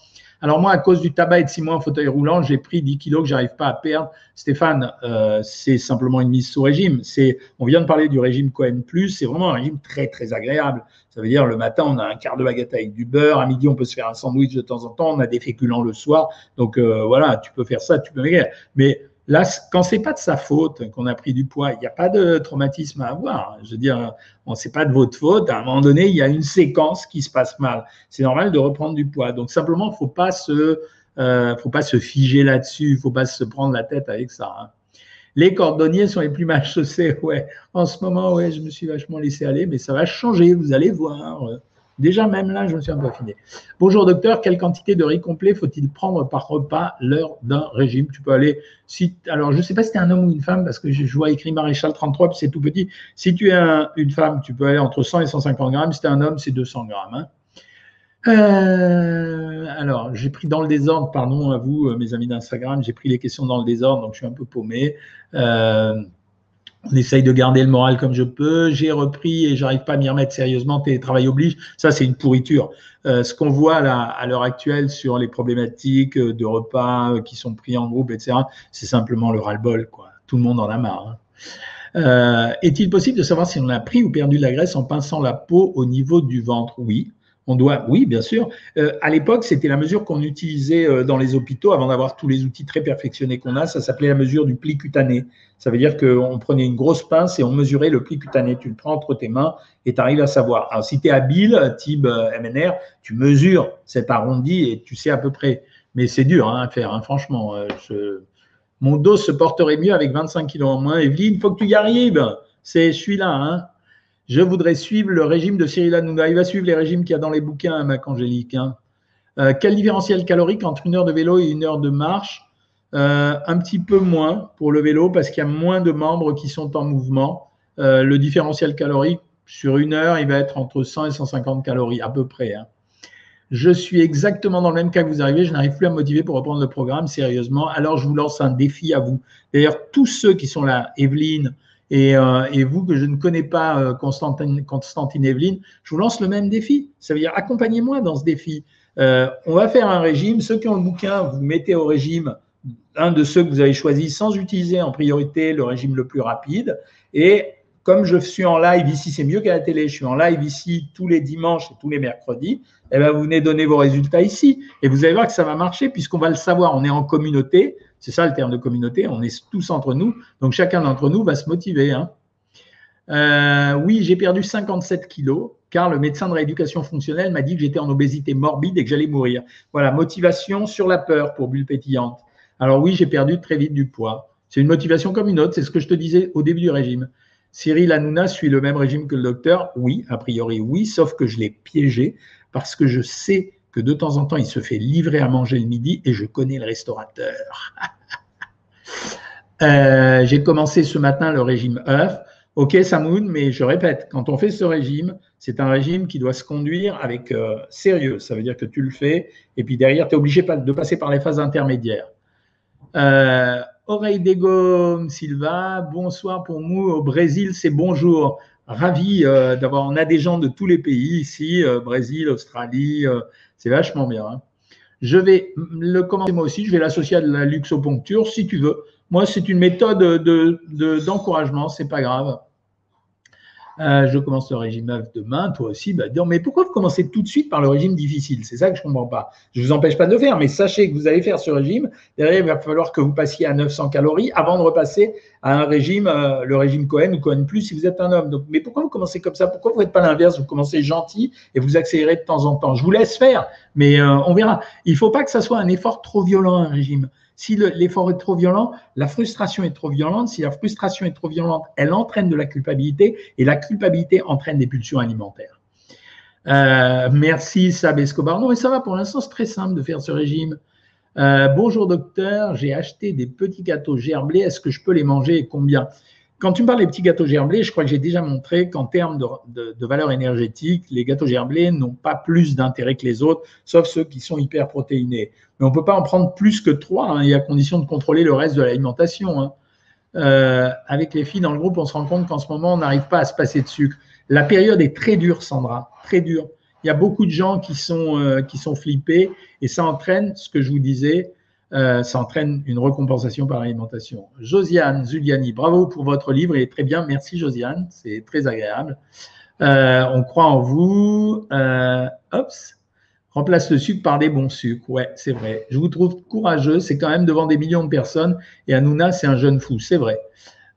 Alors moi, à cause du tabac et de six mois en fauteuil roulant, j'ai pris 10 kilos que j'arrive pas à perdre. Stéphane, euh, c'est simplement une mise sous régime. C'est, on vient de parler du régime Cohen+, c'est vraiment un régime très très agréable. Ça veut dire le matin, on a un quart de baguette avec du beurre, à midi, on peut se faire un sandwich de temps en temps, on a des féculents le soir. Donc euh, voilà, tu peux faire ça, tu peux maigrir. Mais Là, quand c'est pas de sa faute qu'on a pris du poids, il n'y a pas de traumatisme à avoir. Je veux dire, on c'est pas de votre faute. À un moment donné, il y a une séquence qui se passe mal. C'est normal de reprendre du poids. Donc simplement, faut pas se, euh, faut pas se figer là-dessus. Faut pas se prendre la tête avec ça. Hein. Les cordonniers sont les plus mal chaussés. Ouais, en ce moment, ouais, je me suis vachement laissé aller, mais ça va changer. Vous allez voir. Déjà, même là, je me suis un peu affiné. Bonjour docteur, quelle quantité de riz complet faut-il prendre par repas l'heure d'un régime? Tu peux aller, si, alors je ne sais pas si tu es un homme ou une femme, parce que je, vois écrit maréchal 33, puis c'est tout petit. Si tu es une femme, tu peux aller entre 100 et 150 grammes. Si tu es un homme, c'est 200 grammes. Hein. Euh, alors, j'ai pris dans le désordre, pardon à vous, euh, mes amis d'Instagram, j'ai pris les questions dans le désordre, donc je suis un peu paumé. Euh, on essaye de garder le moral comme je peux. J'ai repris et j'arrive pas à m'y remettre sérieusement. Télétravail oblige. Ça, c'est une pourriture. Euh, ce qu'on voit là, à l'heure actuelle sur les problématiques de repas qui sont pris en groupe, etc., c'est simplement le ras-le-bol. Quoi. Tout le monde en a marre. Hein. Euh, Est-il possible de savoir si on a pris ou perdu la graisse en pinçant la peau au niveau du ventre? Oui. On doit, oui, bien sûr. Euh, à l'époque, c'était la mesure qu'on utilisait euh, dans les hôpitaux avant d'avoir tous les outils très perfectionnés qu'on a. Ça s'appelait la mesure du pli cutané. Ça veut dire qu'on prenait une grosse pince et on mesurait le pli cutané. Tu le prends entre tes mains et tu arrives à savoir. Alors, si tu es habile, type euh, MNR, tu mesures cet arrondi et tu sais à peu près. Mais c'est dur hein, à faire, hein, franchement. Mon dos se porterait mieux avec 25 kilos en moins. Evelyne, il faut que tu y arrives. C'est, je suis là. Hein. Je voudrais suivre le régime de Cyril Hanouna. Il va suivre les régimes qu'il y a dans les bouquins, hein, Mac Angélique. Hein. Euh, quel différentiel calorique entre une heure de vélo et une heure de marche? Euh, Un petit peu moins pour le vélo parce qu'il y a moins de membres qui sont en mouvement. Euh, le différentiel calorique sur une heure, il va être entre 100 et 150 calories à peu près. Hein. Je suis exactement dans le même cas que vous arrivez. Je n'arrive plus à me motiver pour reprendre le programme sérieusement. Alors, je vous lance un défi à vous. D'ailleurs, tous ceux qui sont là, Evelyne, euh, et, vous, que je ne connais pas, euh, Constantine, Evelyne, je vous lance le même défi. Ça veut dire accompagnez-moi dans ce défi. Euh, on va faire un régime. Ceux qui ont le bouquin, vous mettez au régime un de ceux que vous avez choisi sans utiliser en priorité le régime le plus rapide. Et comme je suis en live ici, c'est mieux qu'à la télé, je suis en live ici tous les dimanches et tous les mercredis, eh bien vous venez donner vos résultats ici. Et vous allez voir que ça va marcher puisqu'on va le savoir, on est en communauté, c'est ça le terme de communauté, on est tous entre nous, donc chacun d'entre nous va se motiver. Hein. Euh, oui, j'ai perdu 57 kilos car le médecin de rééducation fonctionnelle m'a dit que j'étais en obésité morbide et que j'allais mourir. Voilà, motivation sur la peur pour bulle pétillante. Alors oui, j'ai perdu très vite du poids. C'est une motivation comme une autre, c'est ce que je te disais au début du régime. Cyril Hanouna suit le même régime que le docteur Oui, a priori oui, sauf que je l'ai piégé parce que je sais que de temps en temps, il se fait livrer à manger le midi et je connais le restaurateur. Euh, j'ai commencé ce matin le régime œuf. Ok, Samoun, mais je répète, quand on fait ce régime, c'est un régime qui doit se conduire avec euh, sérieux. Ça veut dire que tu le fais et puis derrière, tu es obligé de passer par les phases intermédiaires. Euh, Oreille d'Ego Silva, bonsoir pour nous au Brésil, c'est bonjour. Ravi euh, d'avoir, on a des gens de tous les pays ici, euh, Brésil, Australie, euh, c'est vachement bien. Hein. Je vais le commencer moi aussi, je vais l'associer à de la luxoponcture si tu veux. Moi, c'est une méthode d'encouragement, de, c'est pas grave. Euh, je commence le régime œuf demain, toi aussi, bah, mais pourquoi vous commencez tout de suite par le régime difficile? C'est ça que je ne comprends pas. Je ne vous empêche pas de le faire, mais sachez que vous allez faire ce régime. Derrière, il va falloir que vous passiez à 900 calories avant de repasser à un régime, euh, le régime Cohen ou Cohen Plus si vous êtes un homme. Mais pourquoi vous commencez comme ça? Pourquoi vous ne faites pas l'inverse? Vous commencez gentil et vous accélérez de temps en temps. Je vous laisse faire. Mais euh, on verra. Il ne faut pas que ça soit un effort trop violent, un régime. Si l'effort est trop violent, la frustration est trop violente. Si la frustration est trop violente, elle entraîne de la culpabilité et la culpabilité entraîne des pulsions alimentaires. Euh, merci Sab Escobar. Non, mais ça va pour l'instant, c'est très simple de faire ce régime. Euh, bonjour docteur, j'ai acheté des petits gâteaux gerblés. Est-ce que je peux les manger et combien? Quand tu me parles des petits gâteaux gerblés, je crois que j'ai déjà montré qu'en termes de, valeur énergétique, les gâteaux gerblés n'ont pas plus d'intérêt que les autres, sauf ceux qui sont hyper protéinés. Mais on ne peut pas en prendre plus que trois, hein, et à condition de contrôler le reste de l'alimentation. Hein. Euh, avec les filles dans le groupe, on se rend compte qu'en ce moment, on n'arrive pas à se passer de sucre. La période est très dure, Sandra, très dure. Il y a beaucoup de gens qui sont, euh, qui sont flippés et ça entraîne ce que je vous disais, euh, ça entraîne une recompensation par l'alimentation. Josiane Zuliani, bravo pour votre livre et très bien, merci Josiane, c'est très agréable. Euh, on croit en vous. Euh, remplace le sucre par des bons sucres. Ouais, c'est vrai. Je vous trouve courageux. C'est quand même devant des millions de personnes. Et Hanouna, c'est un jeune fou. C'est vrai.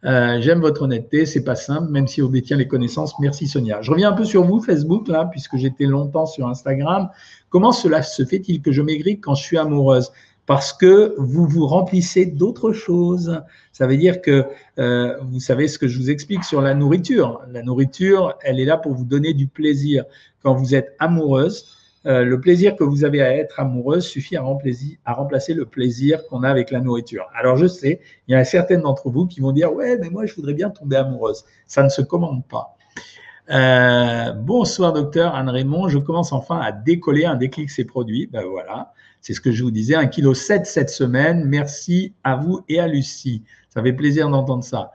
J'aime votre honnêteté. C'est pas simple, même si on détient les connaissances. Merci Sonia. Je reviens un peu sur vous, Facebook, puisque j'étais longtemps sur Instagram. Comment cela se fait-il que je maigris quand je suis amoureuse? Parce que vous vous remplissez d'autres choses. Ça veut dire que euh, vous savez ce que je vous explique sur la nourriture. La nourriture, elle est là pour vous donner du plaisir. Quand vous êtes amoureuse, euh, le plaisir que vous avez à être amoureuse suffit à, remplacer, le plaisir qu'on a avec la nourriture. Alors je sais, il y a certaines d'entre vous qui vont dire ouais, mais moi je voudrais bien tomber amoureuse. Ça ne se commande pas. Euh, bonsoir docteur Anne Raymond, je commence enfin à décoller, un déclic s'est produit. Ben voilà. C'est ce que je vous disais, 1,7 kg cette semaine. Merci à vous et à Lucie. Ça fait plaisir d'entendre ça.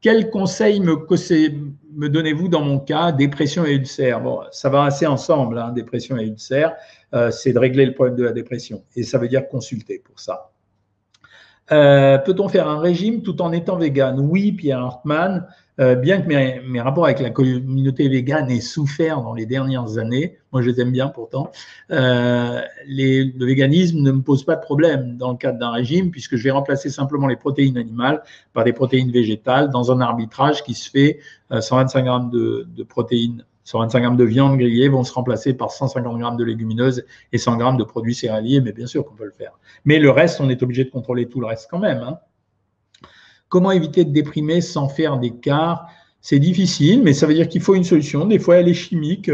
Quels conseils me, donnez-vous dans mon cas, dépression et ulcère? Bon, ça va assez ensemble, hein, dépression et ulcère. Euh, c'est de régler le problème de la dépression. Et ça veut dire consulter pour ça. Euh, peut-on faire un régime tout en étant vegan? Oui, Pierre Hartmann. Euh, bien que mes, rapports avec la communauté végane aient souffert dans les dernières années, moi je les aime bien pourtant, euh, le véganisme ne me pose pas de problème dans le cadre d'un régime, puisque je vais remplacer simplement les protéines animales par des protéines végétales dans un arbitrage qui se fait 125 euh, grammes de, protéines 125 grammes de viande grillée vont se remplacer par 150 grammes de légumineuses et 100 grammes de produits céréaliers, mais bien sûr qu'on peut le faire. Mais le reste, on est obligé de contrôler tout le reste quand même. Hein. Comment éviter de déprimer sans faire d'écart? C'est difficile, mais ça veut dire qu'il faut une solution. Des fois, elle est chimique.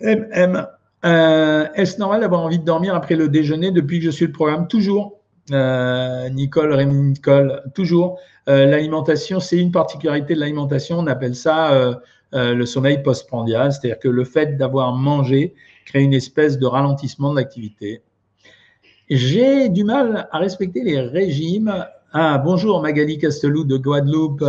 MM. Euh, Est-ce normal d'avoir envie de dormir après le déjeuner depuis que je suis le programme? Toujours. Euh, Nicole, Rémi Nicole, toujours. Euh, l'alimentation, c'est une particularité de l'alimentation. On appelle ça le sommeil postprandial, c'est-à-dire que le fait d'avoir mangé crée une espèce de ralentissement de l'activité. J'ai du mal à respecter les régimes ah, bonjour Magali Castelou de Guadeloupe.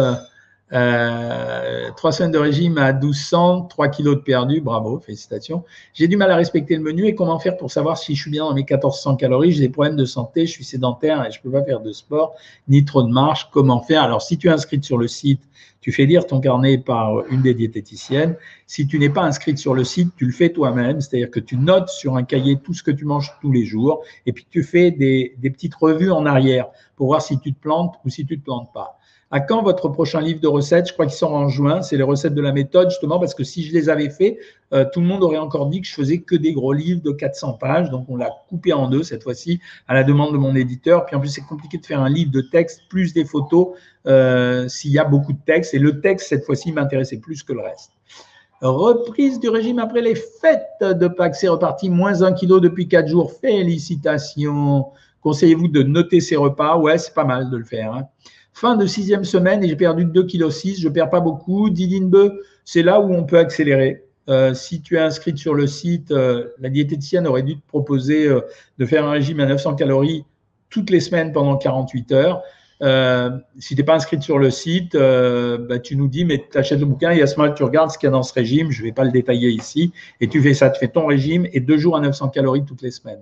Euh, trois semaines de régime à 1200, 3 kilos de perdu, bravo, félicitations. J'ai du mal à respecter le menu et comment faire pour savoir si je suis bien dans mes 1400 calories, j'ai des problèmes de santé, je suis sédentaire et je ne peux pas faire de sport, ni trop de marche, comment faire? Alors si tu es inscrite sur le site, tu fais lire ton carnet par une des diététiciennes. Si tu n'es pas inscrite sur le site, tu le fais toi-même, c'est-à-dire que tu notes sur un cahier tout ce que tu manges tous les jours et puis tu fais des, des petites revues en arrière pour voir si tu te plantes ou si tu ne te plantes pas. À quand votre prochain livre de recettes? Je crois qu'il sort en juin. C'est les recettes de la méthode, justement, parce que si je les avais fait, euh, tout le monde aurait encore dit que je faisais que des gros livres de 400 pages. Donc, on l'a coupé en deux cette fois-ci, à la demande de mon éditeur. Puis en plus, c'est compliqué de faire un livre de texte plus des photos euh, s'il y a beaucoup de texte. Et le texte, cette fois-ci, m'intéressait plus que le reste. Reprise du régime après les fêtes de Pâques. C'est reparti, moins un kilo depuis quatre jours. Félicitations. Conseillez-vous de noter ces repas? Ouais, c'est pas mal de le faire. Hein. Fin de sixième semaine et j'ai perdu 2,6 kg. Je ne perds pas beaucoup. Didinbe, c'est là où on peut accélérer. Euh, si tu es inscrite sur le site, euh, la diététicienne aurait dû te proposer euh, de faire un régime à 900 calories toutes les semaines pendant 48 heures. si tu n'es pas inscrite sur le site, bah, tu nous dis, mais tu achètes le bouquin et à ce moment-là, tu regardes ce qu'il y a dans ce régime. Je ne vais pas le détailler ici. Et tu fais ça, tu fais ton régime et deux jours à 900 calories toutes les semaines.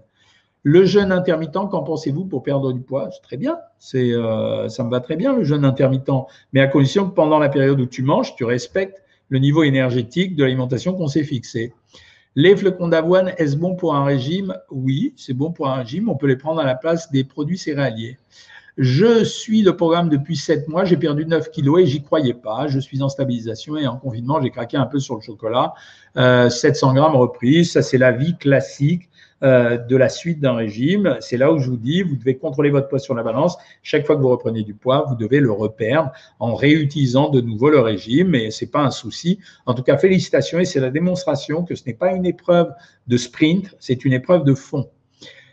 Le jeûne intermittent, qu'en pensez-vous pour perdre du poids? C'est très bien, euh, ça me va très bien le jeûne intermittent, mais à condition que pendant la période où tu manges, tu respectes le niveau énergétique de l'alimentation qu'on s'est fixé. Les flocons d'avoine, est-ce bon pour un régime? Oui, c'est bon pour un régime. On peut les prendre à la place des produits céréaliers. Je suis le programme depuis 7 mois, j'ai perdu 9 kilos et j'y croyais pas. Je suis en stabilisation et en confinement, j'ai craqué un peu sur le chocolat. 700 euh, grammes repris, ça c'est la vie classique. Euh, de la suite d'un régime. C'est là où je vous dis, vous devez contrôler votre poids sur la balance. Chaque fois que vous reprenez du poids, vous devez le reperdre en réutilisant de nouveau le régime. Et c'est pas un souci. En tout cas, félicitations. Et c'est la démonstration que ce n'est pas une épreuve de sprint, c'est une épreuve de fond.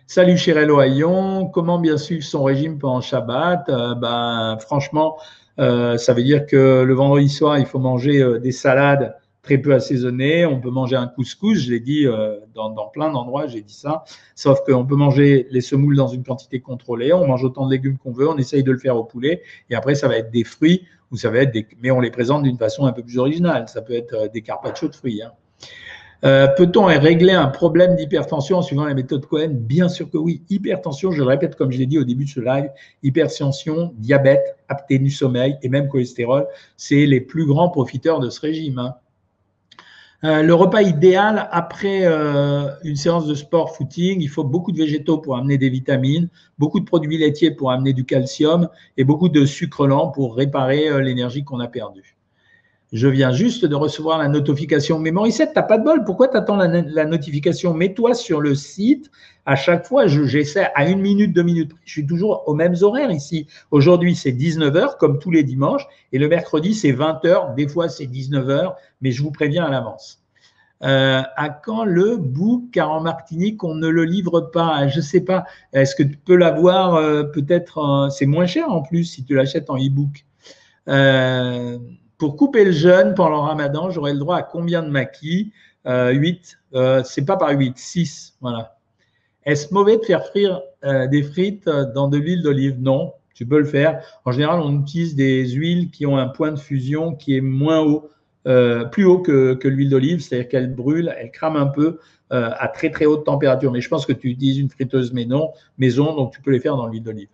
Salut Chirello Hayon, comment bien suivre son régime pendant Shabbat? Euh, ben, Franchement, euh, ça veut dire que le vendredi soir, il faut manger des salades peu assaisonné. On peut manger un couscous, je l'ai dit euh, dans, plein d'endroits, j'ai dit ça. Sauf qu'on peut manger les semoules dans une quantité contrôlée. On mange autant de légumes qu'on veut. On essaye de le faire au poulet. Et après, ça va être des fruits ou ça va être des. Mais on les présente d'une façon un peu plus originale. Ça peut être euh, des carpaccio de fruits. Hein. Euh, peut-on régler un problème d'hypertension en suivant la méthode Cohen? Bien sûr que oui. Hypertension, je le répète comme je l'ai dit au début de ce live, hypertension, diabète, apnée du sommeil et même cholestérol, c'est les plus grands profiteurs de ce régime. Hein. Euh, le repas idéal après euh, une séance de sport footing, il faut beaucoup de végétaux pour amener des vitamines, beaucoup de produits laitiers pour amener du calcium et beaucoup de sucre lent pour réparer euh, l'énergie qu'on a perdue. Je viens juste de recevoir la notification. Mais Morissette, t'as pas de bol. Pourquoi tu la, notification Mets-toi sur le site. À chaque fois, j'essaie à une minute, deux minutes. Je suis toujours aux mêmes horaires ici. Aujourd'hui, c'est 19h, comme tous les dimanches. Et le mercredi, c'est 20h. Des fois, c'est 19h. Mais je vous préviens à l'avance. Euh, à quand le book car en Martinique on ne le livre pas? Je sais pas. Est-ce que tu peux l'avoir euh, peut-être C'est moins cher en plus si tu l'achètes en e-book. Pour couper le jeûne pendant le ramadan, j'aurai le droit à combien de maquis? 8. Euh, euh, c'est pas par 8, 6. Voilà. Est-ce mauvais de faire frire euh, des frites dans de l'huile d'olive? Non, tu peux le faire. En général, on utilise des huiles qui ont un point de fusion qui est moins haut, plus haut que, que l'huile d'olive, c'est-à-dire qu'elle brûle, elle crame un peu à très très haute température. Mais je pense que tu utilises une friteuse maison, maison donc tu peux les faire dans l'huile d'olive.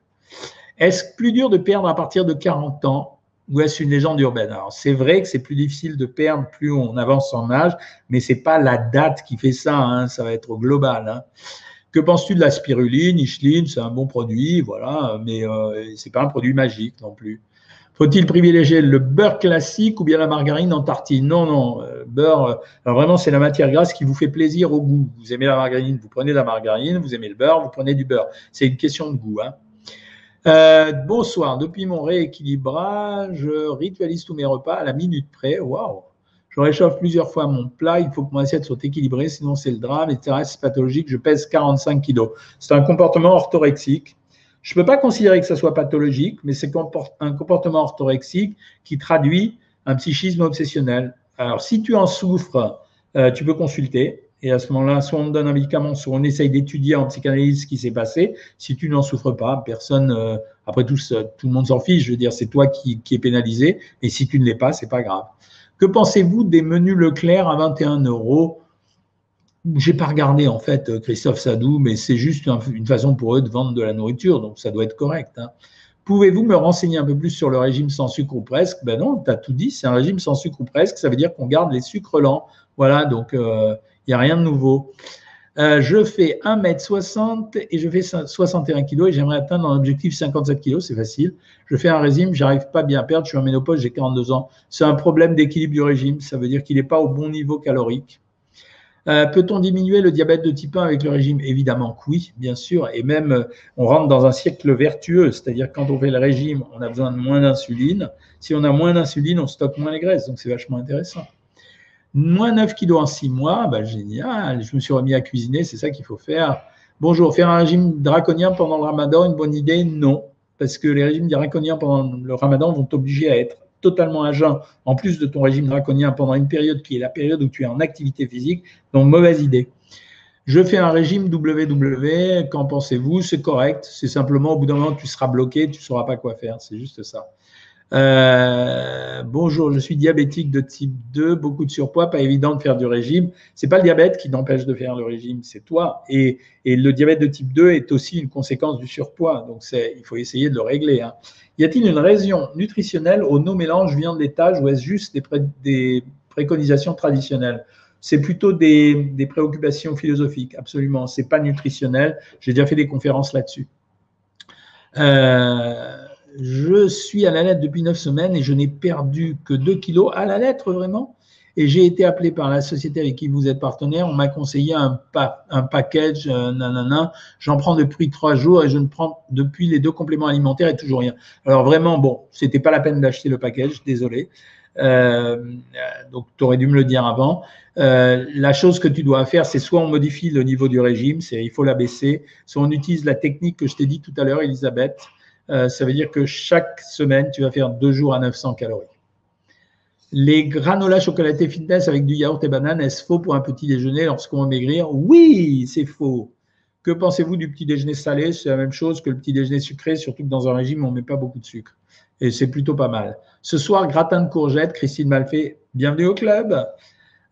Est-ce plus dur de perdre à partir de 40 ans? Ou est-ce une légende urbaine? Alors, c'est vrai que c'est plus difficile de perdre plus on avance en âge, mais c'est pas la date qui fait ça, hein, ça va être global. Hein. Que penses-tu de la spiruline Icheline, c'est un bon produit, voilà, mais euh, c'est pas un produit magique non plus. Faut-il privilégier le beurre classique ou bien la margarine en tartine? Non, non, euh, beurre. Euh, alors vraiment, c'est la matière grasse qui vous fait plaisir au goût. Vous aimez la margarine, vous prenez la margarine. Vous aimez le beurre, vous prenez du beurre. C'est une question de goût. Hein. Euh, bonsoir. Depuis mon rééquilibrage, je ritualise tous mes repas à la minute près. Waouh! Je réchauffe plusieurs fois mon plat. Il faut que mon assiette soit équilibrée, sinon c'est le drame, etc. C'est pathologique. Je pèse 45 kilos. C'est un comportement orthorexique. Je ne peux pas considérer que ça soit pathologique, mais c'est un comportement orthorexique qui traduit un psychisme obsessionnel. Alors, si tu en souffres, euh, tu peux consulter. Et à ce moment-là, soit on te donne un médicament, soit on essaye d'étudier en psychanalyse ce qui s'est passé. Si tu n'en souffres pas, personne, euh, après tout, tout le monde s'en fiche. Je veux dire, c'est toi qui, est pénalisé. Et si tu ne l'es pas, c'est pas grave. Que pensez-vous des menus Leclerc à 21 euros? J'ai pas regardé en fait, Christophe Sadou, mais c'est juste une façon pour eux de vendre de la nourriture, donc ça doit être correct. Hein. Pouvez-vous me renseigner un peu plus sur le régime sans sucre ou presque? Ben non, tu as tout dit, c'est un régime sans sucre ou presque, ça veut dire qu'on garde les sucres lents. Voilà, donc euh, il n'y a rien de nouveau. Euh, je fais 1m60 et je fais 61 kg et j'aimerais atteindre un objectif 57 kg, c'est facile. Je fais un régime, j'arrive pas bien à perdre, je suis en ménopause, j'ai 42 ans. C'est un problème d'équilibre du régime, ça veut dire qu'il n'est pas au bon niveau calorique. Euh, peut-on diminuer le diabète de type 1 avec le régime? Évidemment oui, bien sûr. Et même, euh, on rentre dans un cercle vertueux, c'est-à-dire quand on fait le régime, on a besoin de moins d'insuline. Si on a moins d'insuline, on stocke moins les graisses, donc c'est vachement intéressant. Moins 9 kilos en 6 mois, bah, génial, je me suis remis à cuisiner, c'est ça qu'il faut faire. Bonjour, faire un régime draconien pendant le ramadan, une bonne idée? Non, parce que les régimes draconiens pendant le ramadan vont t'obliger à être totalement à jeun, en plus de ton régime draconien pendant une période qui est la période où tu es en activité physique, donc mauvaise idée. Je fais un régime WW, qu'en pensez-vous? C'est correct, c'est simplement au bout d'un moment tu seras bloqué, tu ne sauras pas quoi faire, c'est juste ça. Euh, bonjour, je suis diabétique de type 2, beaucoup de surpoids, pas évident de faire du régime. C'est pas le diabète qui t'empêche de faire le régime, c'est toi. Et, le diabète de type 2 est aussi une conséquence du surpoids, donc il faut essayer de le régler. Hein. Y a-t-il une raison nutritionnelle au no-mélange viande laitage ou est-ce juste des, préconisations traditionnelles? C'est plutôt des, des, préoccupations philosophiques, absolument. C'est pas nutritionnel. J'ai déjà fait des conférences là-dessus. Euh, je suis à la lettre depuis neuf semaines et je n'ai perdu que 2 kilos à la lettre, vraiment. Et j'ai été appelé par la société avec qui vous êtes partenaire. On m'a conseillé un, un package, euh, nanana. J'en prends depuis trois jours et je ne prends depuis les deux compléments alimentaires et toujours rien. Alors vraiment, bon, c'était pas la peine d'acheter le package, désolé. Euh, donc, tu aurais dû me le dire avant. Euh, la chose que tu dois faire, c'est soit on modifie le niveau du régime, c'est il faut l'abaisser, soit on utilise la technique que je t'ai dit tout à l'heure, Elisabeth. Euh, ça veut dire que chaque semaine, tu vas faire deux jours à 900 calories. Les granolas chocolatés fitness avec du yaourt et banane, est-ce faux pour un petit déjeuner lorsqu'on veut maigrir? Oui, c'est faux. Que pensez-vous du petit déjeuner salé? C'est la même chose que le petit déjeuner sucré, surtout que dans un régime, on ne met pas beaucoup de sucre. Et c'est plutôt pas mal. Ce soir, gratin de courgettes, Christine Malfait, bienvenue au club.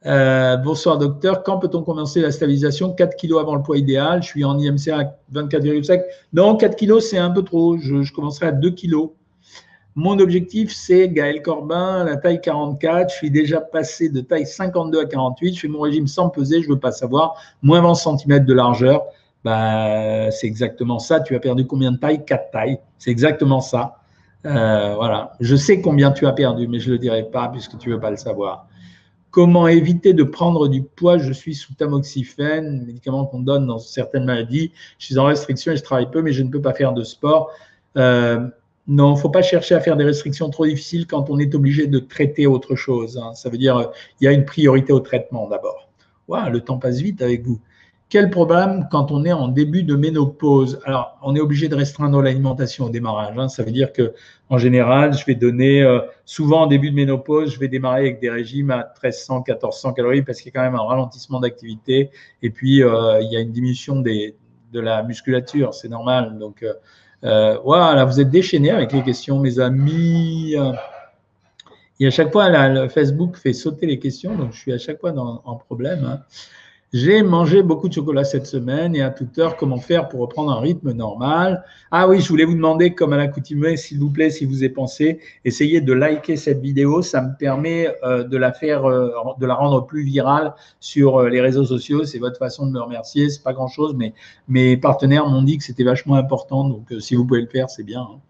Euh, bonsoir docteur, quand peut-on commencer la stabilisation? 4 kg avant le poids idéal, je suis en IMC à 24,5. Non, 4 kg c'est un peu trop, je, commencerai à 2 kg. Mon objectif c'est Gaël Corbin, la taille 44, je suis déjà passé de taille 52 à 48, je fais mon régime sans peser, je ne veux pas savoir, moins 20 cm de largeur, bah, c'est exactement ça, tu as perdu combien de taille 4 tailles, c'est exactement ça. Euh, voilà, je sais combien tu as perdu, mais je ne le dirai pas puisque tu ne veux pas le savoir. Comment éviter de prendre du poids? Je suis sous tamoxifène, médicament qu'on donne dans certaines maladies. Je suis en restriction et je travaille peu, mais je ne peux pas faire de sport. Euh, non, il ne faut pas chercher à faire des restrictions trop difficiles quand on est obligé de traiter autre chose. Hein. Ça veut dire qu'il y a une priorité au traitement d'abord. le temps passe vite avec vous. Quel problème quand on est en début de ménopause? Alors, on est obligé de restreindre l'alimentation au démarrage. Hein. Ça veut dire que, en général, je vais donner, euh, souvent en début de ménopause, je vais démarrer avec des régimes à 1300, 1400 calories parce qu'il y a quand même un ralentissement d'activité et puis euh, il y a une diminution de la musculature, c'est normal. Donc, euh, voilà, vous êtes déchaînés avec les questions, mes amis. Et à chaque fois, le Facebook fait sauter les questions, donc je suis à chaque fois en problème. Hein. J'ai mangé beaucoup de chocolat cette semaine et à toute heure, comment faire pour reprendre un rythme normal? Ah oui, je voulais vous demander, comme à l'accoutumée, s'il vous plaît, si vous y pensé, essayez de liker cette vidéo. Ça me permet euh, de la faire, euh, de la rendre plus virale sur euh, les réseaux sociaux. C'est votre façon de me remercier. C'est pas grand chose, mais mes partenaires m'ont dit que c'était vachement important. Donc, si vous pouvez le faire, c'est bien. Hein.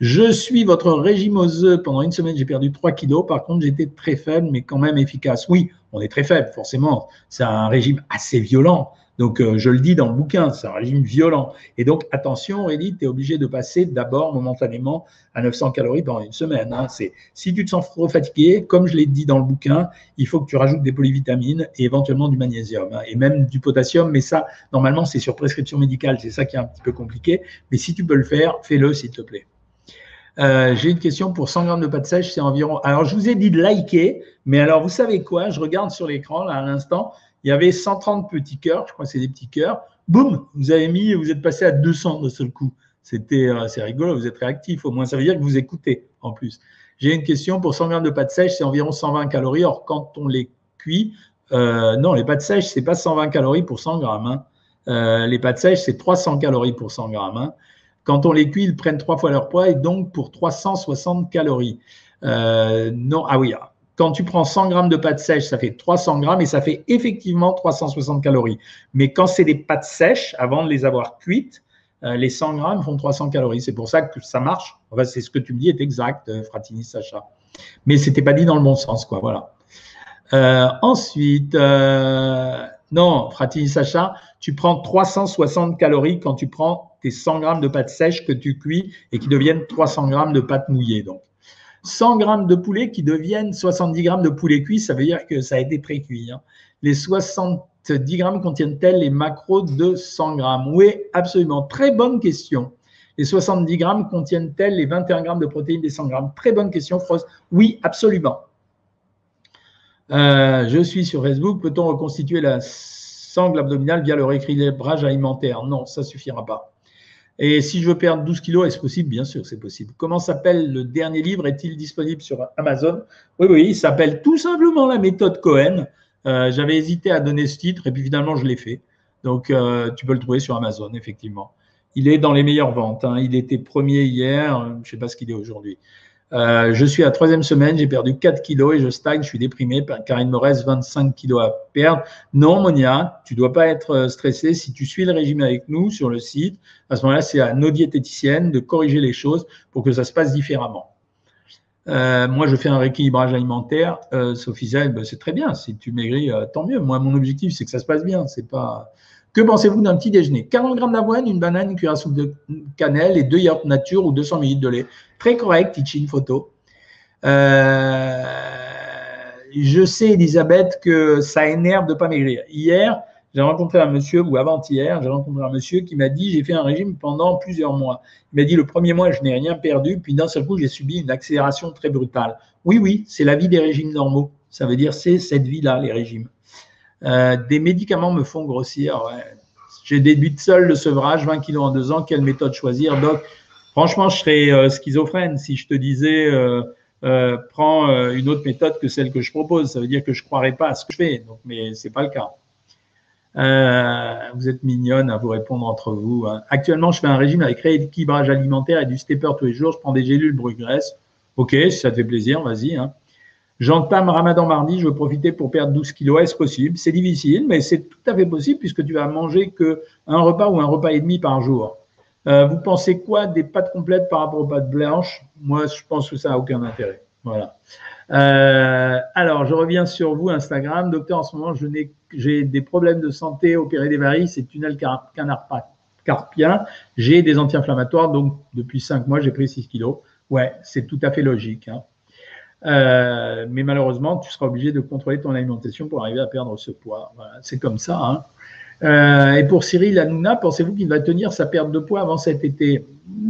Je suis votre régime aux œufs. Pendant une semaine, j'ai perdu 3 kilos. Par contre, j'étais très faible, mais quand même efficace. Oui, on est très faible, forcément. C'est un régime assez violent. Donc, euh, je le dis dans le bouquin, c'est un régime violent. Et donc, attention, Aurélie, tu es obligé de passer d'abord momentanément à 900 calories pendant une semaine. Hein. C'est, si tu te sens trop fatigué, comme je l'ai dit dans le bouquin, il faut que tu rajoutes des polyvitamines et éventuellement du magnésium hein, et même du potassium. Mais ça, normalement, c'est sur prescription médicale. C'est ça qui est un petit peu compliqué. Mais si tu peux le faire, fais-le, s'il te plaît. Euh, j'ai une question pour 100 grammes de pâte sèche, c'est environ. Alors, je vous ai dit de liker, mais alors, vous savez quoi? Je regarde sur l'écran, là, à l'instant, il y avait 130 petits cœurs, je crois que c'est des petits cœurs. Boum, vous avez mis, vous êtes passé à 200 de seul coup. C'était, euh, c'est rigolo, vous êtes réactif. Au moins, ça veut dire que vous écoutez en plus. J'ai une question pour 100 grammes de pâte sèche, c'est environ 120 calories. Or, quand on les cuit, euh, non, les pâtes sèches, c'est pas 120 calories pour 100 grammes. Hein. les pâtes sèches, c'est 300 calories pour 100 grammes. Hein. Quand on les cuit, ils prennent trois fois leur poids et donc pour 360 calories. Euh, non, ah oui, quand tu prends 100 grammes de pâtes sèches, ça fait 300 grammes et ça fait effectivement 360 calories. Mais quand c'est des pâtes sèches, avant de les avoir cuites, euh, les 100 grammes font 300 calories. C'est pour ça que ça marche. Enfin, c'est ce que tu me dis est exact, euh, Fratini Sacha. Mais c'était pas dit dans le bon sens, quoi. Voilà. ensuite, non, Fratini Sacha, tu prends 360 calories quand tu prends tes 100 grammes de pâte sèche que tu cuis et qui deviennent 300 grammes de pâte mouillée. Donc, 100 grammes de poulet qui deviennent 70 grammes de poulet cuit, ça veut dire que ça a été pré-cuit. Hein. Les 70 grammes contiennent-elles les macros de 100 grammes? Oui, absolument. Très bonne question. Les 70 grammes contiennent-elles les 21 grammes de protéines des 100 grammes? Très bonne question, Frost. Oui, absolument. Euh, je suis sur Facebook. Peut-on reconstituer la sangle abdominale via le rééquilibrage alimentaire? Non, ça ne suffira pas. Et si je veux perdre 12 kilos, est-ce possible? Bien sûr, c'est possible. Comment s'appelle le dernier livre? Est-il disponible sur Amazon? Oui, oui, il s'appelle tout simplement La méthode Cohen. Euh, j'avais hésité à donner ce titre et puis finalement, je l'ai fait. Donc, euh, tu peux le trouver sur Amazon, effectivement. Il est dans les meilleures ventes. Hein. Il était premier hier, je ne sais pas ce qu'il est aujourd'hui. Euh, je suis à troisième semaine, j'ai perdu 4 kilos et je stagne, je suis déprimé car il me reste 25 kilos à perdre. Non, Monia, tu dois pas être euh, stressé. Si tu suis le régime avec nous sur le site, à ce moment-là, c'est à nos diététiciennes de corriger les choses pour que ça se passe différemment. Euh, moi, je fais un rééquilibrage alimentaire. Sophie ben, c'est très bien. Si tu maigris, tant mieux. Moi, mon objectif, c'est que ça se passe bien. C'est pas. Que pensez-vous d'un petit déjeuner? 40 grammes d'avoine, une banane, une cuillère à soupe de cannelle et deux yaourts nature ou 200 ml de lait. Très correct, une photo. Euh, je sais, Elisabeth, que ça énerve de ne pas maigrir. Hier, j'ai rencontré un monsieur, ou avant-hier, j'ai rencontré un monsieur qui m'a dit j'ai fait un régime pendant plusieurs mois. Il m'a dit le premier mois, je n'ai rien perdu, puis d'un seul coup, j'ai subi une accélération très brutale. Oui, oui, c'est la vie des régimes normaux. Ça veut dire c'est cette vie-là, les régimes. Euh, des médicaments me font grossir. J'ai des buts seuls de sevrage, 20 kilos en deux ans. Quelle méthode choisir Donc, franchement, je serais euh, schizophrène si je te disais euh, prends une autre méthode que celle que je propose. Ça veut dire que je ne croirais pas à ce que je fais. Donc, mais ce n'est pas le cas. Vous êtes mignonne à vous répondre entre vous. Hein. Actuellement, je fais un régime avec rééquilibrage alimentaire et du stepper tous les jours. Je prends des gélules brûle-graisse. Ok, si ça te fait plaisir, vas-y. Hein. J'entame Ramadan mardi, je veux profiter pour perdre 12 kilos. Est-ce possible? C'est difficile, mais c'est tout à fait possible puisque tu vas manger que un repas ou un repas et demi par jour. Euh, vous pensez quoi des pâtes complètes par rapport aux pâtes blanches? Moi, je pense que ça n'a aucun intérêt. Voilà. Euh, alors, je reviens sur vous, Instagram. Docteur, en ce moment, j'ai des problèmes de santé, opéré des varices et tunnel carpien. J'ai des anti-inflammatoires, donc depuis 5 mois, j'ai pris 6 kilos. Ouais, c'est tout à fait logique. Hein. Euh, mais malheureusement, tu seras obligé de contrôler ton alimentation pour arriver à perdre ce poids. C'est comme ça. Hein. Euh, et pour Cyril Hanouna, pensez-vous qu'il va tenir sa perte de poids avant cet été?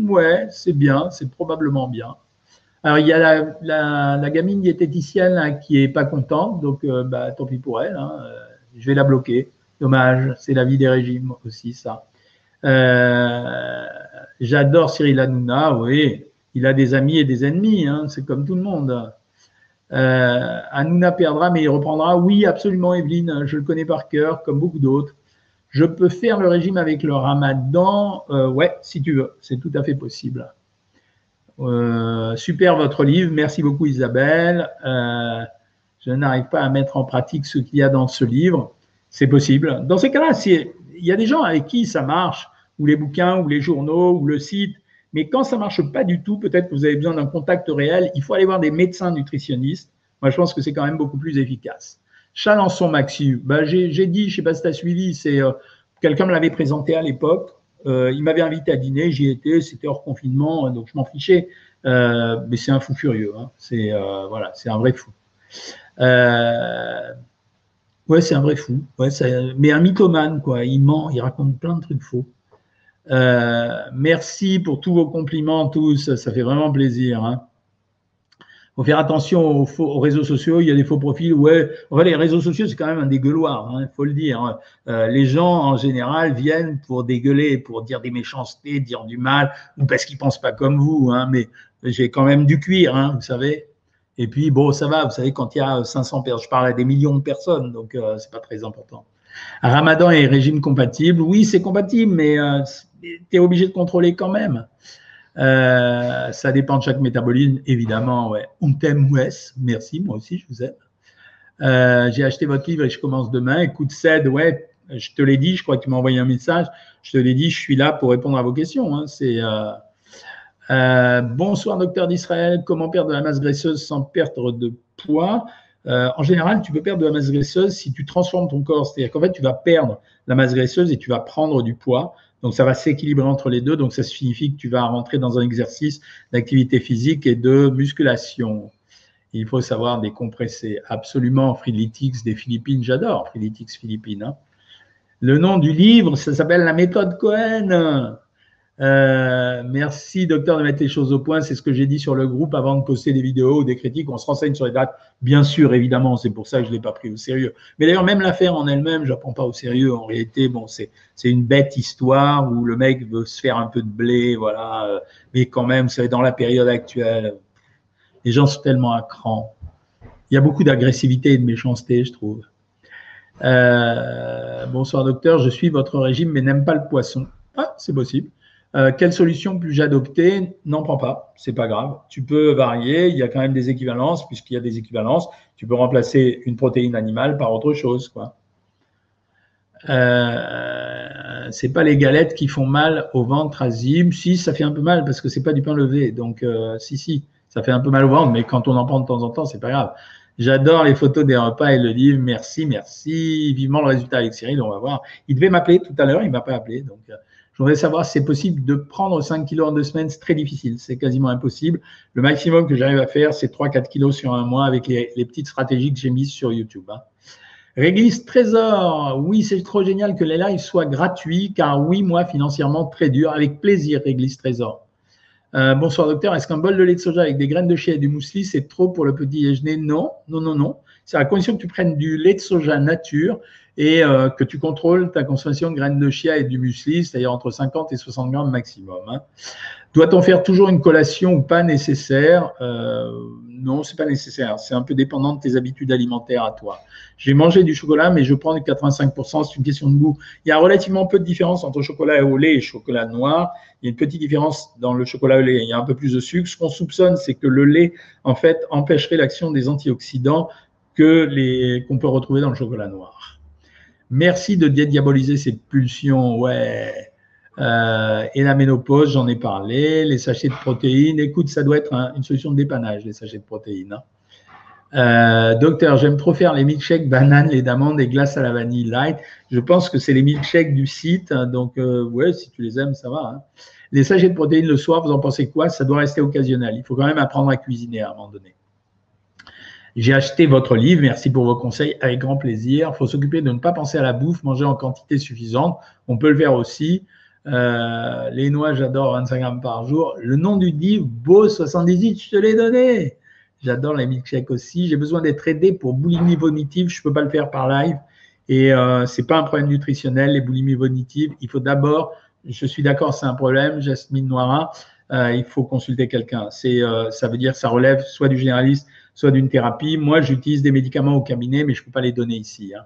Ouais, c'est bien, c'est probablement bien. Alors, il y a la, gamine diététicienne qui est pas contente, donc euh, bah, tant pis pour elle. Hein, je vais la bloquer. Dommage, c'est la vie des régimes aussi, ça. J'adore Cyril Hanouna, oui. Il a des amis et des ennemis, hein, c'est comme tout le monde. Euh, perdra, mais il reprendra. Oui, absolument, Evelyne, je le connais par cœur, comme beaucoup d'autres. Je peux faire le régime avec le ramadan Ouais, si tu veux, c'est tout à fait possible. Euh, super votre livre, merci beaucoup Isabelle. Euh, je n'arrive pas à mettre en pratique ce qu'il y a dans ce livre. C'est possible. Dans ces cas-là, il y a des gens avec qui ça marche, ou les bouquins, ou les journaux, ou le site. Mais quand ça marche pas du tout, peut-être que vous avez besoin d'un contact réel. Il faut aller voir des médecins nutritionnistes. Moi, je pense que c'est quand même beaucoup plus efficace. Chalençon Maxi, bah, j'ai dit, je sais pas si tu as suivi, c'est euh, quelqu'un me l'avait présenté à l'époque. Euh, il m'avait invité à dîner, j'y étais, c'était hors confinement, donc je m'en fichais. Euh, mais c'est un fou furieux. Hein. C'est euh, voilà, c'est un vrai fou. ouais, c'est un vrai fou. Ouais, mais un mythomane, quoi. Il ment, il raconte plein de trucs faux. Merci pour tous vos compliments, tous. Ça fait vraiment plaisir. Hein faut faire attention aux, réseaux sociaux. Il y a des faux profils. Ouais, les réseaux sociaux, c'est quand même un dégueuloir, il hein, faut le dire. Euh, les gens, en général, viennent pour dégueuler, pour dire des méchancetés, dire du mal, ou parce qu'ils pensent pas comme vous. Hein, mais j'ai quand même du cuir, hein, vous savez. Et puis, bon, ça va, vous savez, quand il y a 500 personnes, je parle à des millions de personnes, donc euh, c'est pas très important. Ramadan et régime compatible, oui, c'est compatible, mais euh, tu es obligé de contrôler quand même. Euh, ça dépend de chaque métabolisme, évidemment. Ouais. On t'aime, Wes. Merci, moi aussi, je vous aime. Euh, j'ai acheté votre livre et je commence demain. Écoute, Ced, ouais, je te l'ai dit, je crois que tu m'as envoyé un message. Je te l'ai dit, je suis là pour répondre à vos questions. Hein. Euh, bonsoir, docteur d'Israël. Comment perdre de la masse graisseuse sans perdre de poids? En général, tu peux perdre de la masse graisseuse si tu transformes ton corps. C'est-à-dire qu'en fait, tu vas perdre la masse graisseuse et tu vas prendre du poids. Donc, ça va s'équilibrer entre les deux. Donc, ça signifie que tu vas rentrer dans un exercice d'activité physique et de musculation. Il faut savoir décompresser. Absolument, Freeletics des Philippines, j'adore Freeletics Philippines. Hein. Le nom du livre, ça s'appelle La méthode Cohen. Euh, merci, docteur, de mettre les choses au point. C'est ce que j'ai dit sur le groupe avant de poster des vidéos ou des critiques. On se renseigne sur les dates. Bien sûr, évidemment, c'est pour ça que je ne l'ai pas pris au sérieux. Mais d'ailleurs, même l'affaire en elle-même, je ne la pas au sérieux. En réalité, bon, c'est une bête histoire où le mec veut se faire un peu de blé, voilà. Mais quand même, c'est dans la période actuelle. Les gens sont tellement à cran. Il y a beaucoup d'agressivité et de méchanceté, je trouve. Euh, bonsoir, docteur. Je suis votre régime, mais n'aime pas le poisson. Ah, c'est possible. Euh, quelle solution puis-je adopter? N'en prends pas, c'est pas grave. Tu peux varier, il y a quand même des équivalences, puisqu'il y a des équivalences. Tu peux remplacer une protéine animale par autre chose, quoi. Euh, c'est pas les galettes qui font mal au ventre Azim. Si, ça fait un peu mal parce que c'est pas du pain levé. Donc, euh, si, si, Ça fait un peu mal au ventre, mais quand on en prend de temps en temps, c'est pas grave. J'adore les photos des repas et le livre. Merci, merci. Vivement le résultat avec Cyril, on va voir. Il devait m'appeler tout à l'heure, il m'a pas appelé. Donc, euh, je voudrais savoir si c'est possible de prendre 5 kilos en deux semaines. C'est très difficile, c'est quasiment impossible. Le maximum que j'arrive à faire, c'est 3-4 kilos sur un mois avec les, petites stratégies que j'ai mises sur YouTube. Hein. Réglisse Trésor, oui, c'est trop génial que les lives soient gratuits, car oui, moi, financièrement, très dur. Avec plaisir, Réglisse Trésor. Euh, bonsoir docteur, est-ce qu'un bol de lait de soja avec des graines de chia et du muesli, c'est trop pour le petit déjeuner? Non, non, non, non. C'est à condition que tu prennes du lait de soja nature et euh, que tu contrôles ta consommation de graines de chia et du muesli, c'est-à-dire entre 50 et 60 grammes maximum. Hein. Doit-on faire toujours une collation ou pas nécessaire? Euh, Non, c'est pas nécessaire. C'est un peu dépendant de tes habitudes alimentaires à toi. J'ai mangé du chocolat, mais je prends du 85%. C'est une question de goût. Il y a relativement peu de différence entre chocolat au lait et chocolat noir. Il y a une petite différence dans le chocolat au lait. Il y a un peu plus de sucre. Ce qu'on soupçonne, c'est que le lait, en fait, empêcherait l'action des antioxydants que les qu'on peut retrouver dans le chocolat noir. Merci de dédiaboliser cette pulsion. Ouais. Euh, et la ménopause, j'en ai parlé. Les sachets de protéines, écoute, ça doit être une solution de dépannage, les sachets de protéines. Hein. Euh, docteur, j'aime trop faire les milkshakes bananes, les d'amandes et glace à la vanille light. Je pense que c'est les milkshakes du site. Hein, donc, euh, ouais, si tu les aimes, ça va. Hein. Les sachets de protéines le soir, vous en pensez quoi? Ça doit rester occasionnel. Il faut quand même apprendre à cuisiner à un moment donné. J'ai acheté votre livre, merci pour vos conseils, avec grand plaisir. Il faut s'occuper de ne pas penser à la bouffe, manger en quantité suffisante. On peut le faire aussi. Euh, les noix, j'adore 25 grammes par jour. Le nom du livre, Beau 78, je te l'ai donné. J'adore les milkshakes aussi. J'ai besoin d'être aidé pour boulimie vomitive. Je ne peux pas le faire par live. Et euh, ce n'est pas un problème nutritionnel, les boulimies vonitives. Il faut d'abord, je suis d'accord, c'est un problème, Jasmine Noira, euh, il faut consulter quelqu'un. Euh, ça veut dire ça relève soit du généraliste, soit d'une thérapie. Moi, j'utilise des médicaments au cabinet, mais je ne peux pas les donner ici. Hein.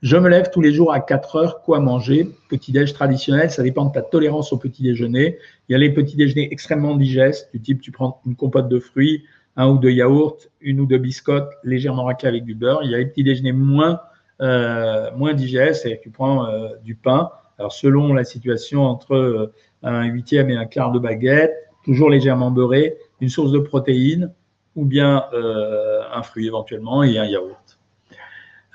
Je me lève tous les jours à 4 heures. Quoi manger Petit déj traditionnel, ça dépend de ta tolérance au petit déjeuner. Il y a les petits déjeuners extrêmement digestes, du type tu prends une compote de fruits, un ou deux yaourts, une ou deux biscottes légèrement raclées avec du beurre. Il y a les petits déjeuners moins, euh, moins digestes, c'est-à-dire que tu prends euh, du pain. Alors selon la situation, entre euh, un huitième et un quart de baguette, toujours légèrement beurré, une source de protéines, ou bien un fruit éventuellement et un yaourt.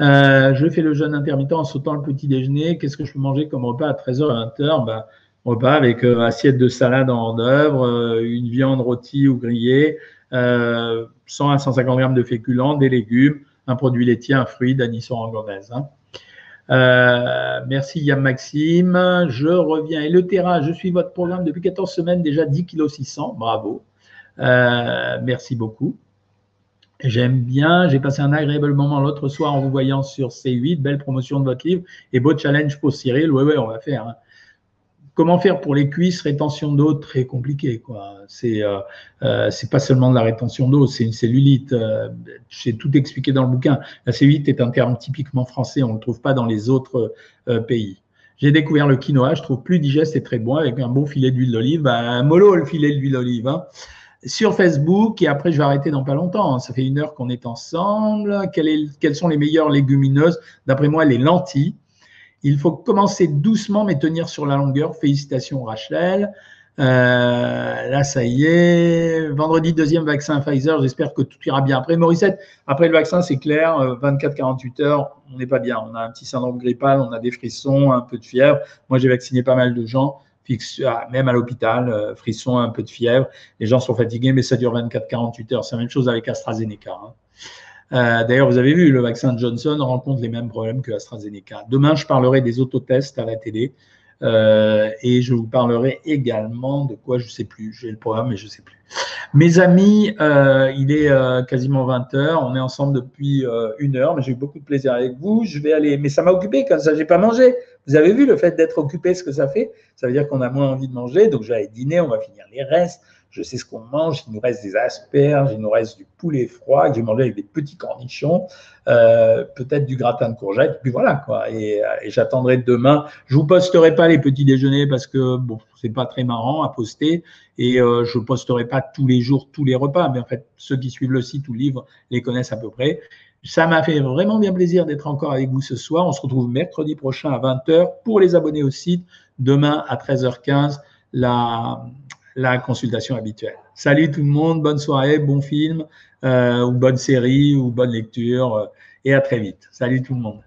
Euh, je fais le jeûne intermittent en sautant le petit déjeuner. Qu'est-ce que je peux manger comme repas à 13h et 20h ben, Repas avec euh, assiette de salade en hors euh, une viande rôtie ou grillée, 100 à 150 grammes de féculents, des légumes, un produit laitier, un fruit, d'anisson anglaise. Hein. merci Yam Maxime. Je reviens. Et le Terra, je suis votre programme depuis 14 semaines, déjà 10 kg 600. Bravo. Merci beaucoup. J'aime bien. J'ai passé un agréable moment l'autre soir en vous voyant sur C8. Belle promotion de votre livre et beau challenge pour Cyril. Oui, oui, on va faire. Hein. Comment faire pour les cuisses Rétention d'eau, très compliqué. quoi. C'est euh, euh, pas seulement de la rétention d'eau, c'est une cellulite. Euh, J'ai tout expliqué dans le bouquin. La cellulite est un terme typiquement français. On ne le trouve pas dans les autres euh, pays. J'ai découvert le quinoa. Je trouve plus digeste et très bon avec un bon filet d'huile d'olive. Ben, mollo le filet d'huile d'olive. Hein sur Facebook et après je vais arrêter dans pas longtemps. Ça fait une heure qu'on est ensemble. quelles sont les meilleures légumineuses? D'après moi, les lentilles. Il faut commencer doucement mais tenir sur la longueur. Félicitations Rachel. Euh, là, ça y est. Vendredi, deuxième vaccin Pfizer. J'espère que tout ira bien. Après, Morissette, après le vaccin, c'est clair. 24-48 euh, heures, on n'est pas bien. On a un petit syndrome grippal, on a des frissons, un peu de fièvre. Moi, j'ai vacciné pas mal de gens. Même à l'hôpital, euh, frisson, un peu de fièvre. Les gens sont fatigués, mais ça dure 24-48 heures. C'est la même chose avec AstraZeneca. Hein. Euh, d'ailleurs, vous avez vu, le vaccin Johnson rencontre les mêmes problèmes que AstraZeneca. Demain, je parlerai des autotests à la télé. Euh, et je vous parlerai également de quoi je ne sais plus. J'ai le programme, mais je ne sais plus. Mes amis, il est quasiment 20 heures. On est ensemble depuis une heure, mais j'ai eu beaucoup de plaisir avec vous. Je vais aller, mais ça m'a occupé comme ça, j'ai pas mangé. Vous avez vu le fait d'être occupé, ce que ça fait? Ça veut dire qu'on a moins envie de manger, donc j'allais dîner, on va finir les restes. Je sais ce qu'on mange, il nous reste des asperges, il nous reste du poulet froid que j'ai mangé avec des petits cornichons, euh, peut-être du gratin de courgettes, puis voilà quoi. Et, j'attendrai demain. Je vous posterai pas les petits déjeuners parce que bon, c'est pas très marrant à poster, et euh, je posterai pas tous les jours tous les repas, mais en fait ceux qui suivent le site ou le livre les connaissent à peu près. Ça m'a fait vraiment bien plaisir d'être encore avec vous ce soir. On se retrouve mercredi prochain à 20h pour les abonnés au site. Demain à 13h15, la, la consultation habituelle. Salut tout le monde, bonne soirée, bon film, ou bonne série, ou bonne lecture, et à très vite. Salut tout le monde.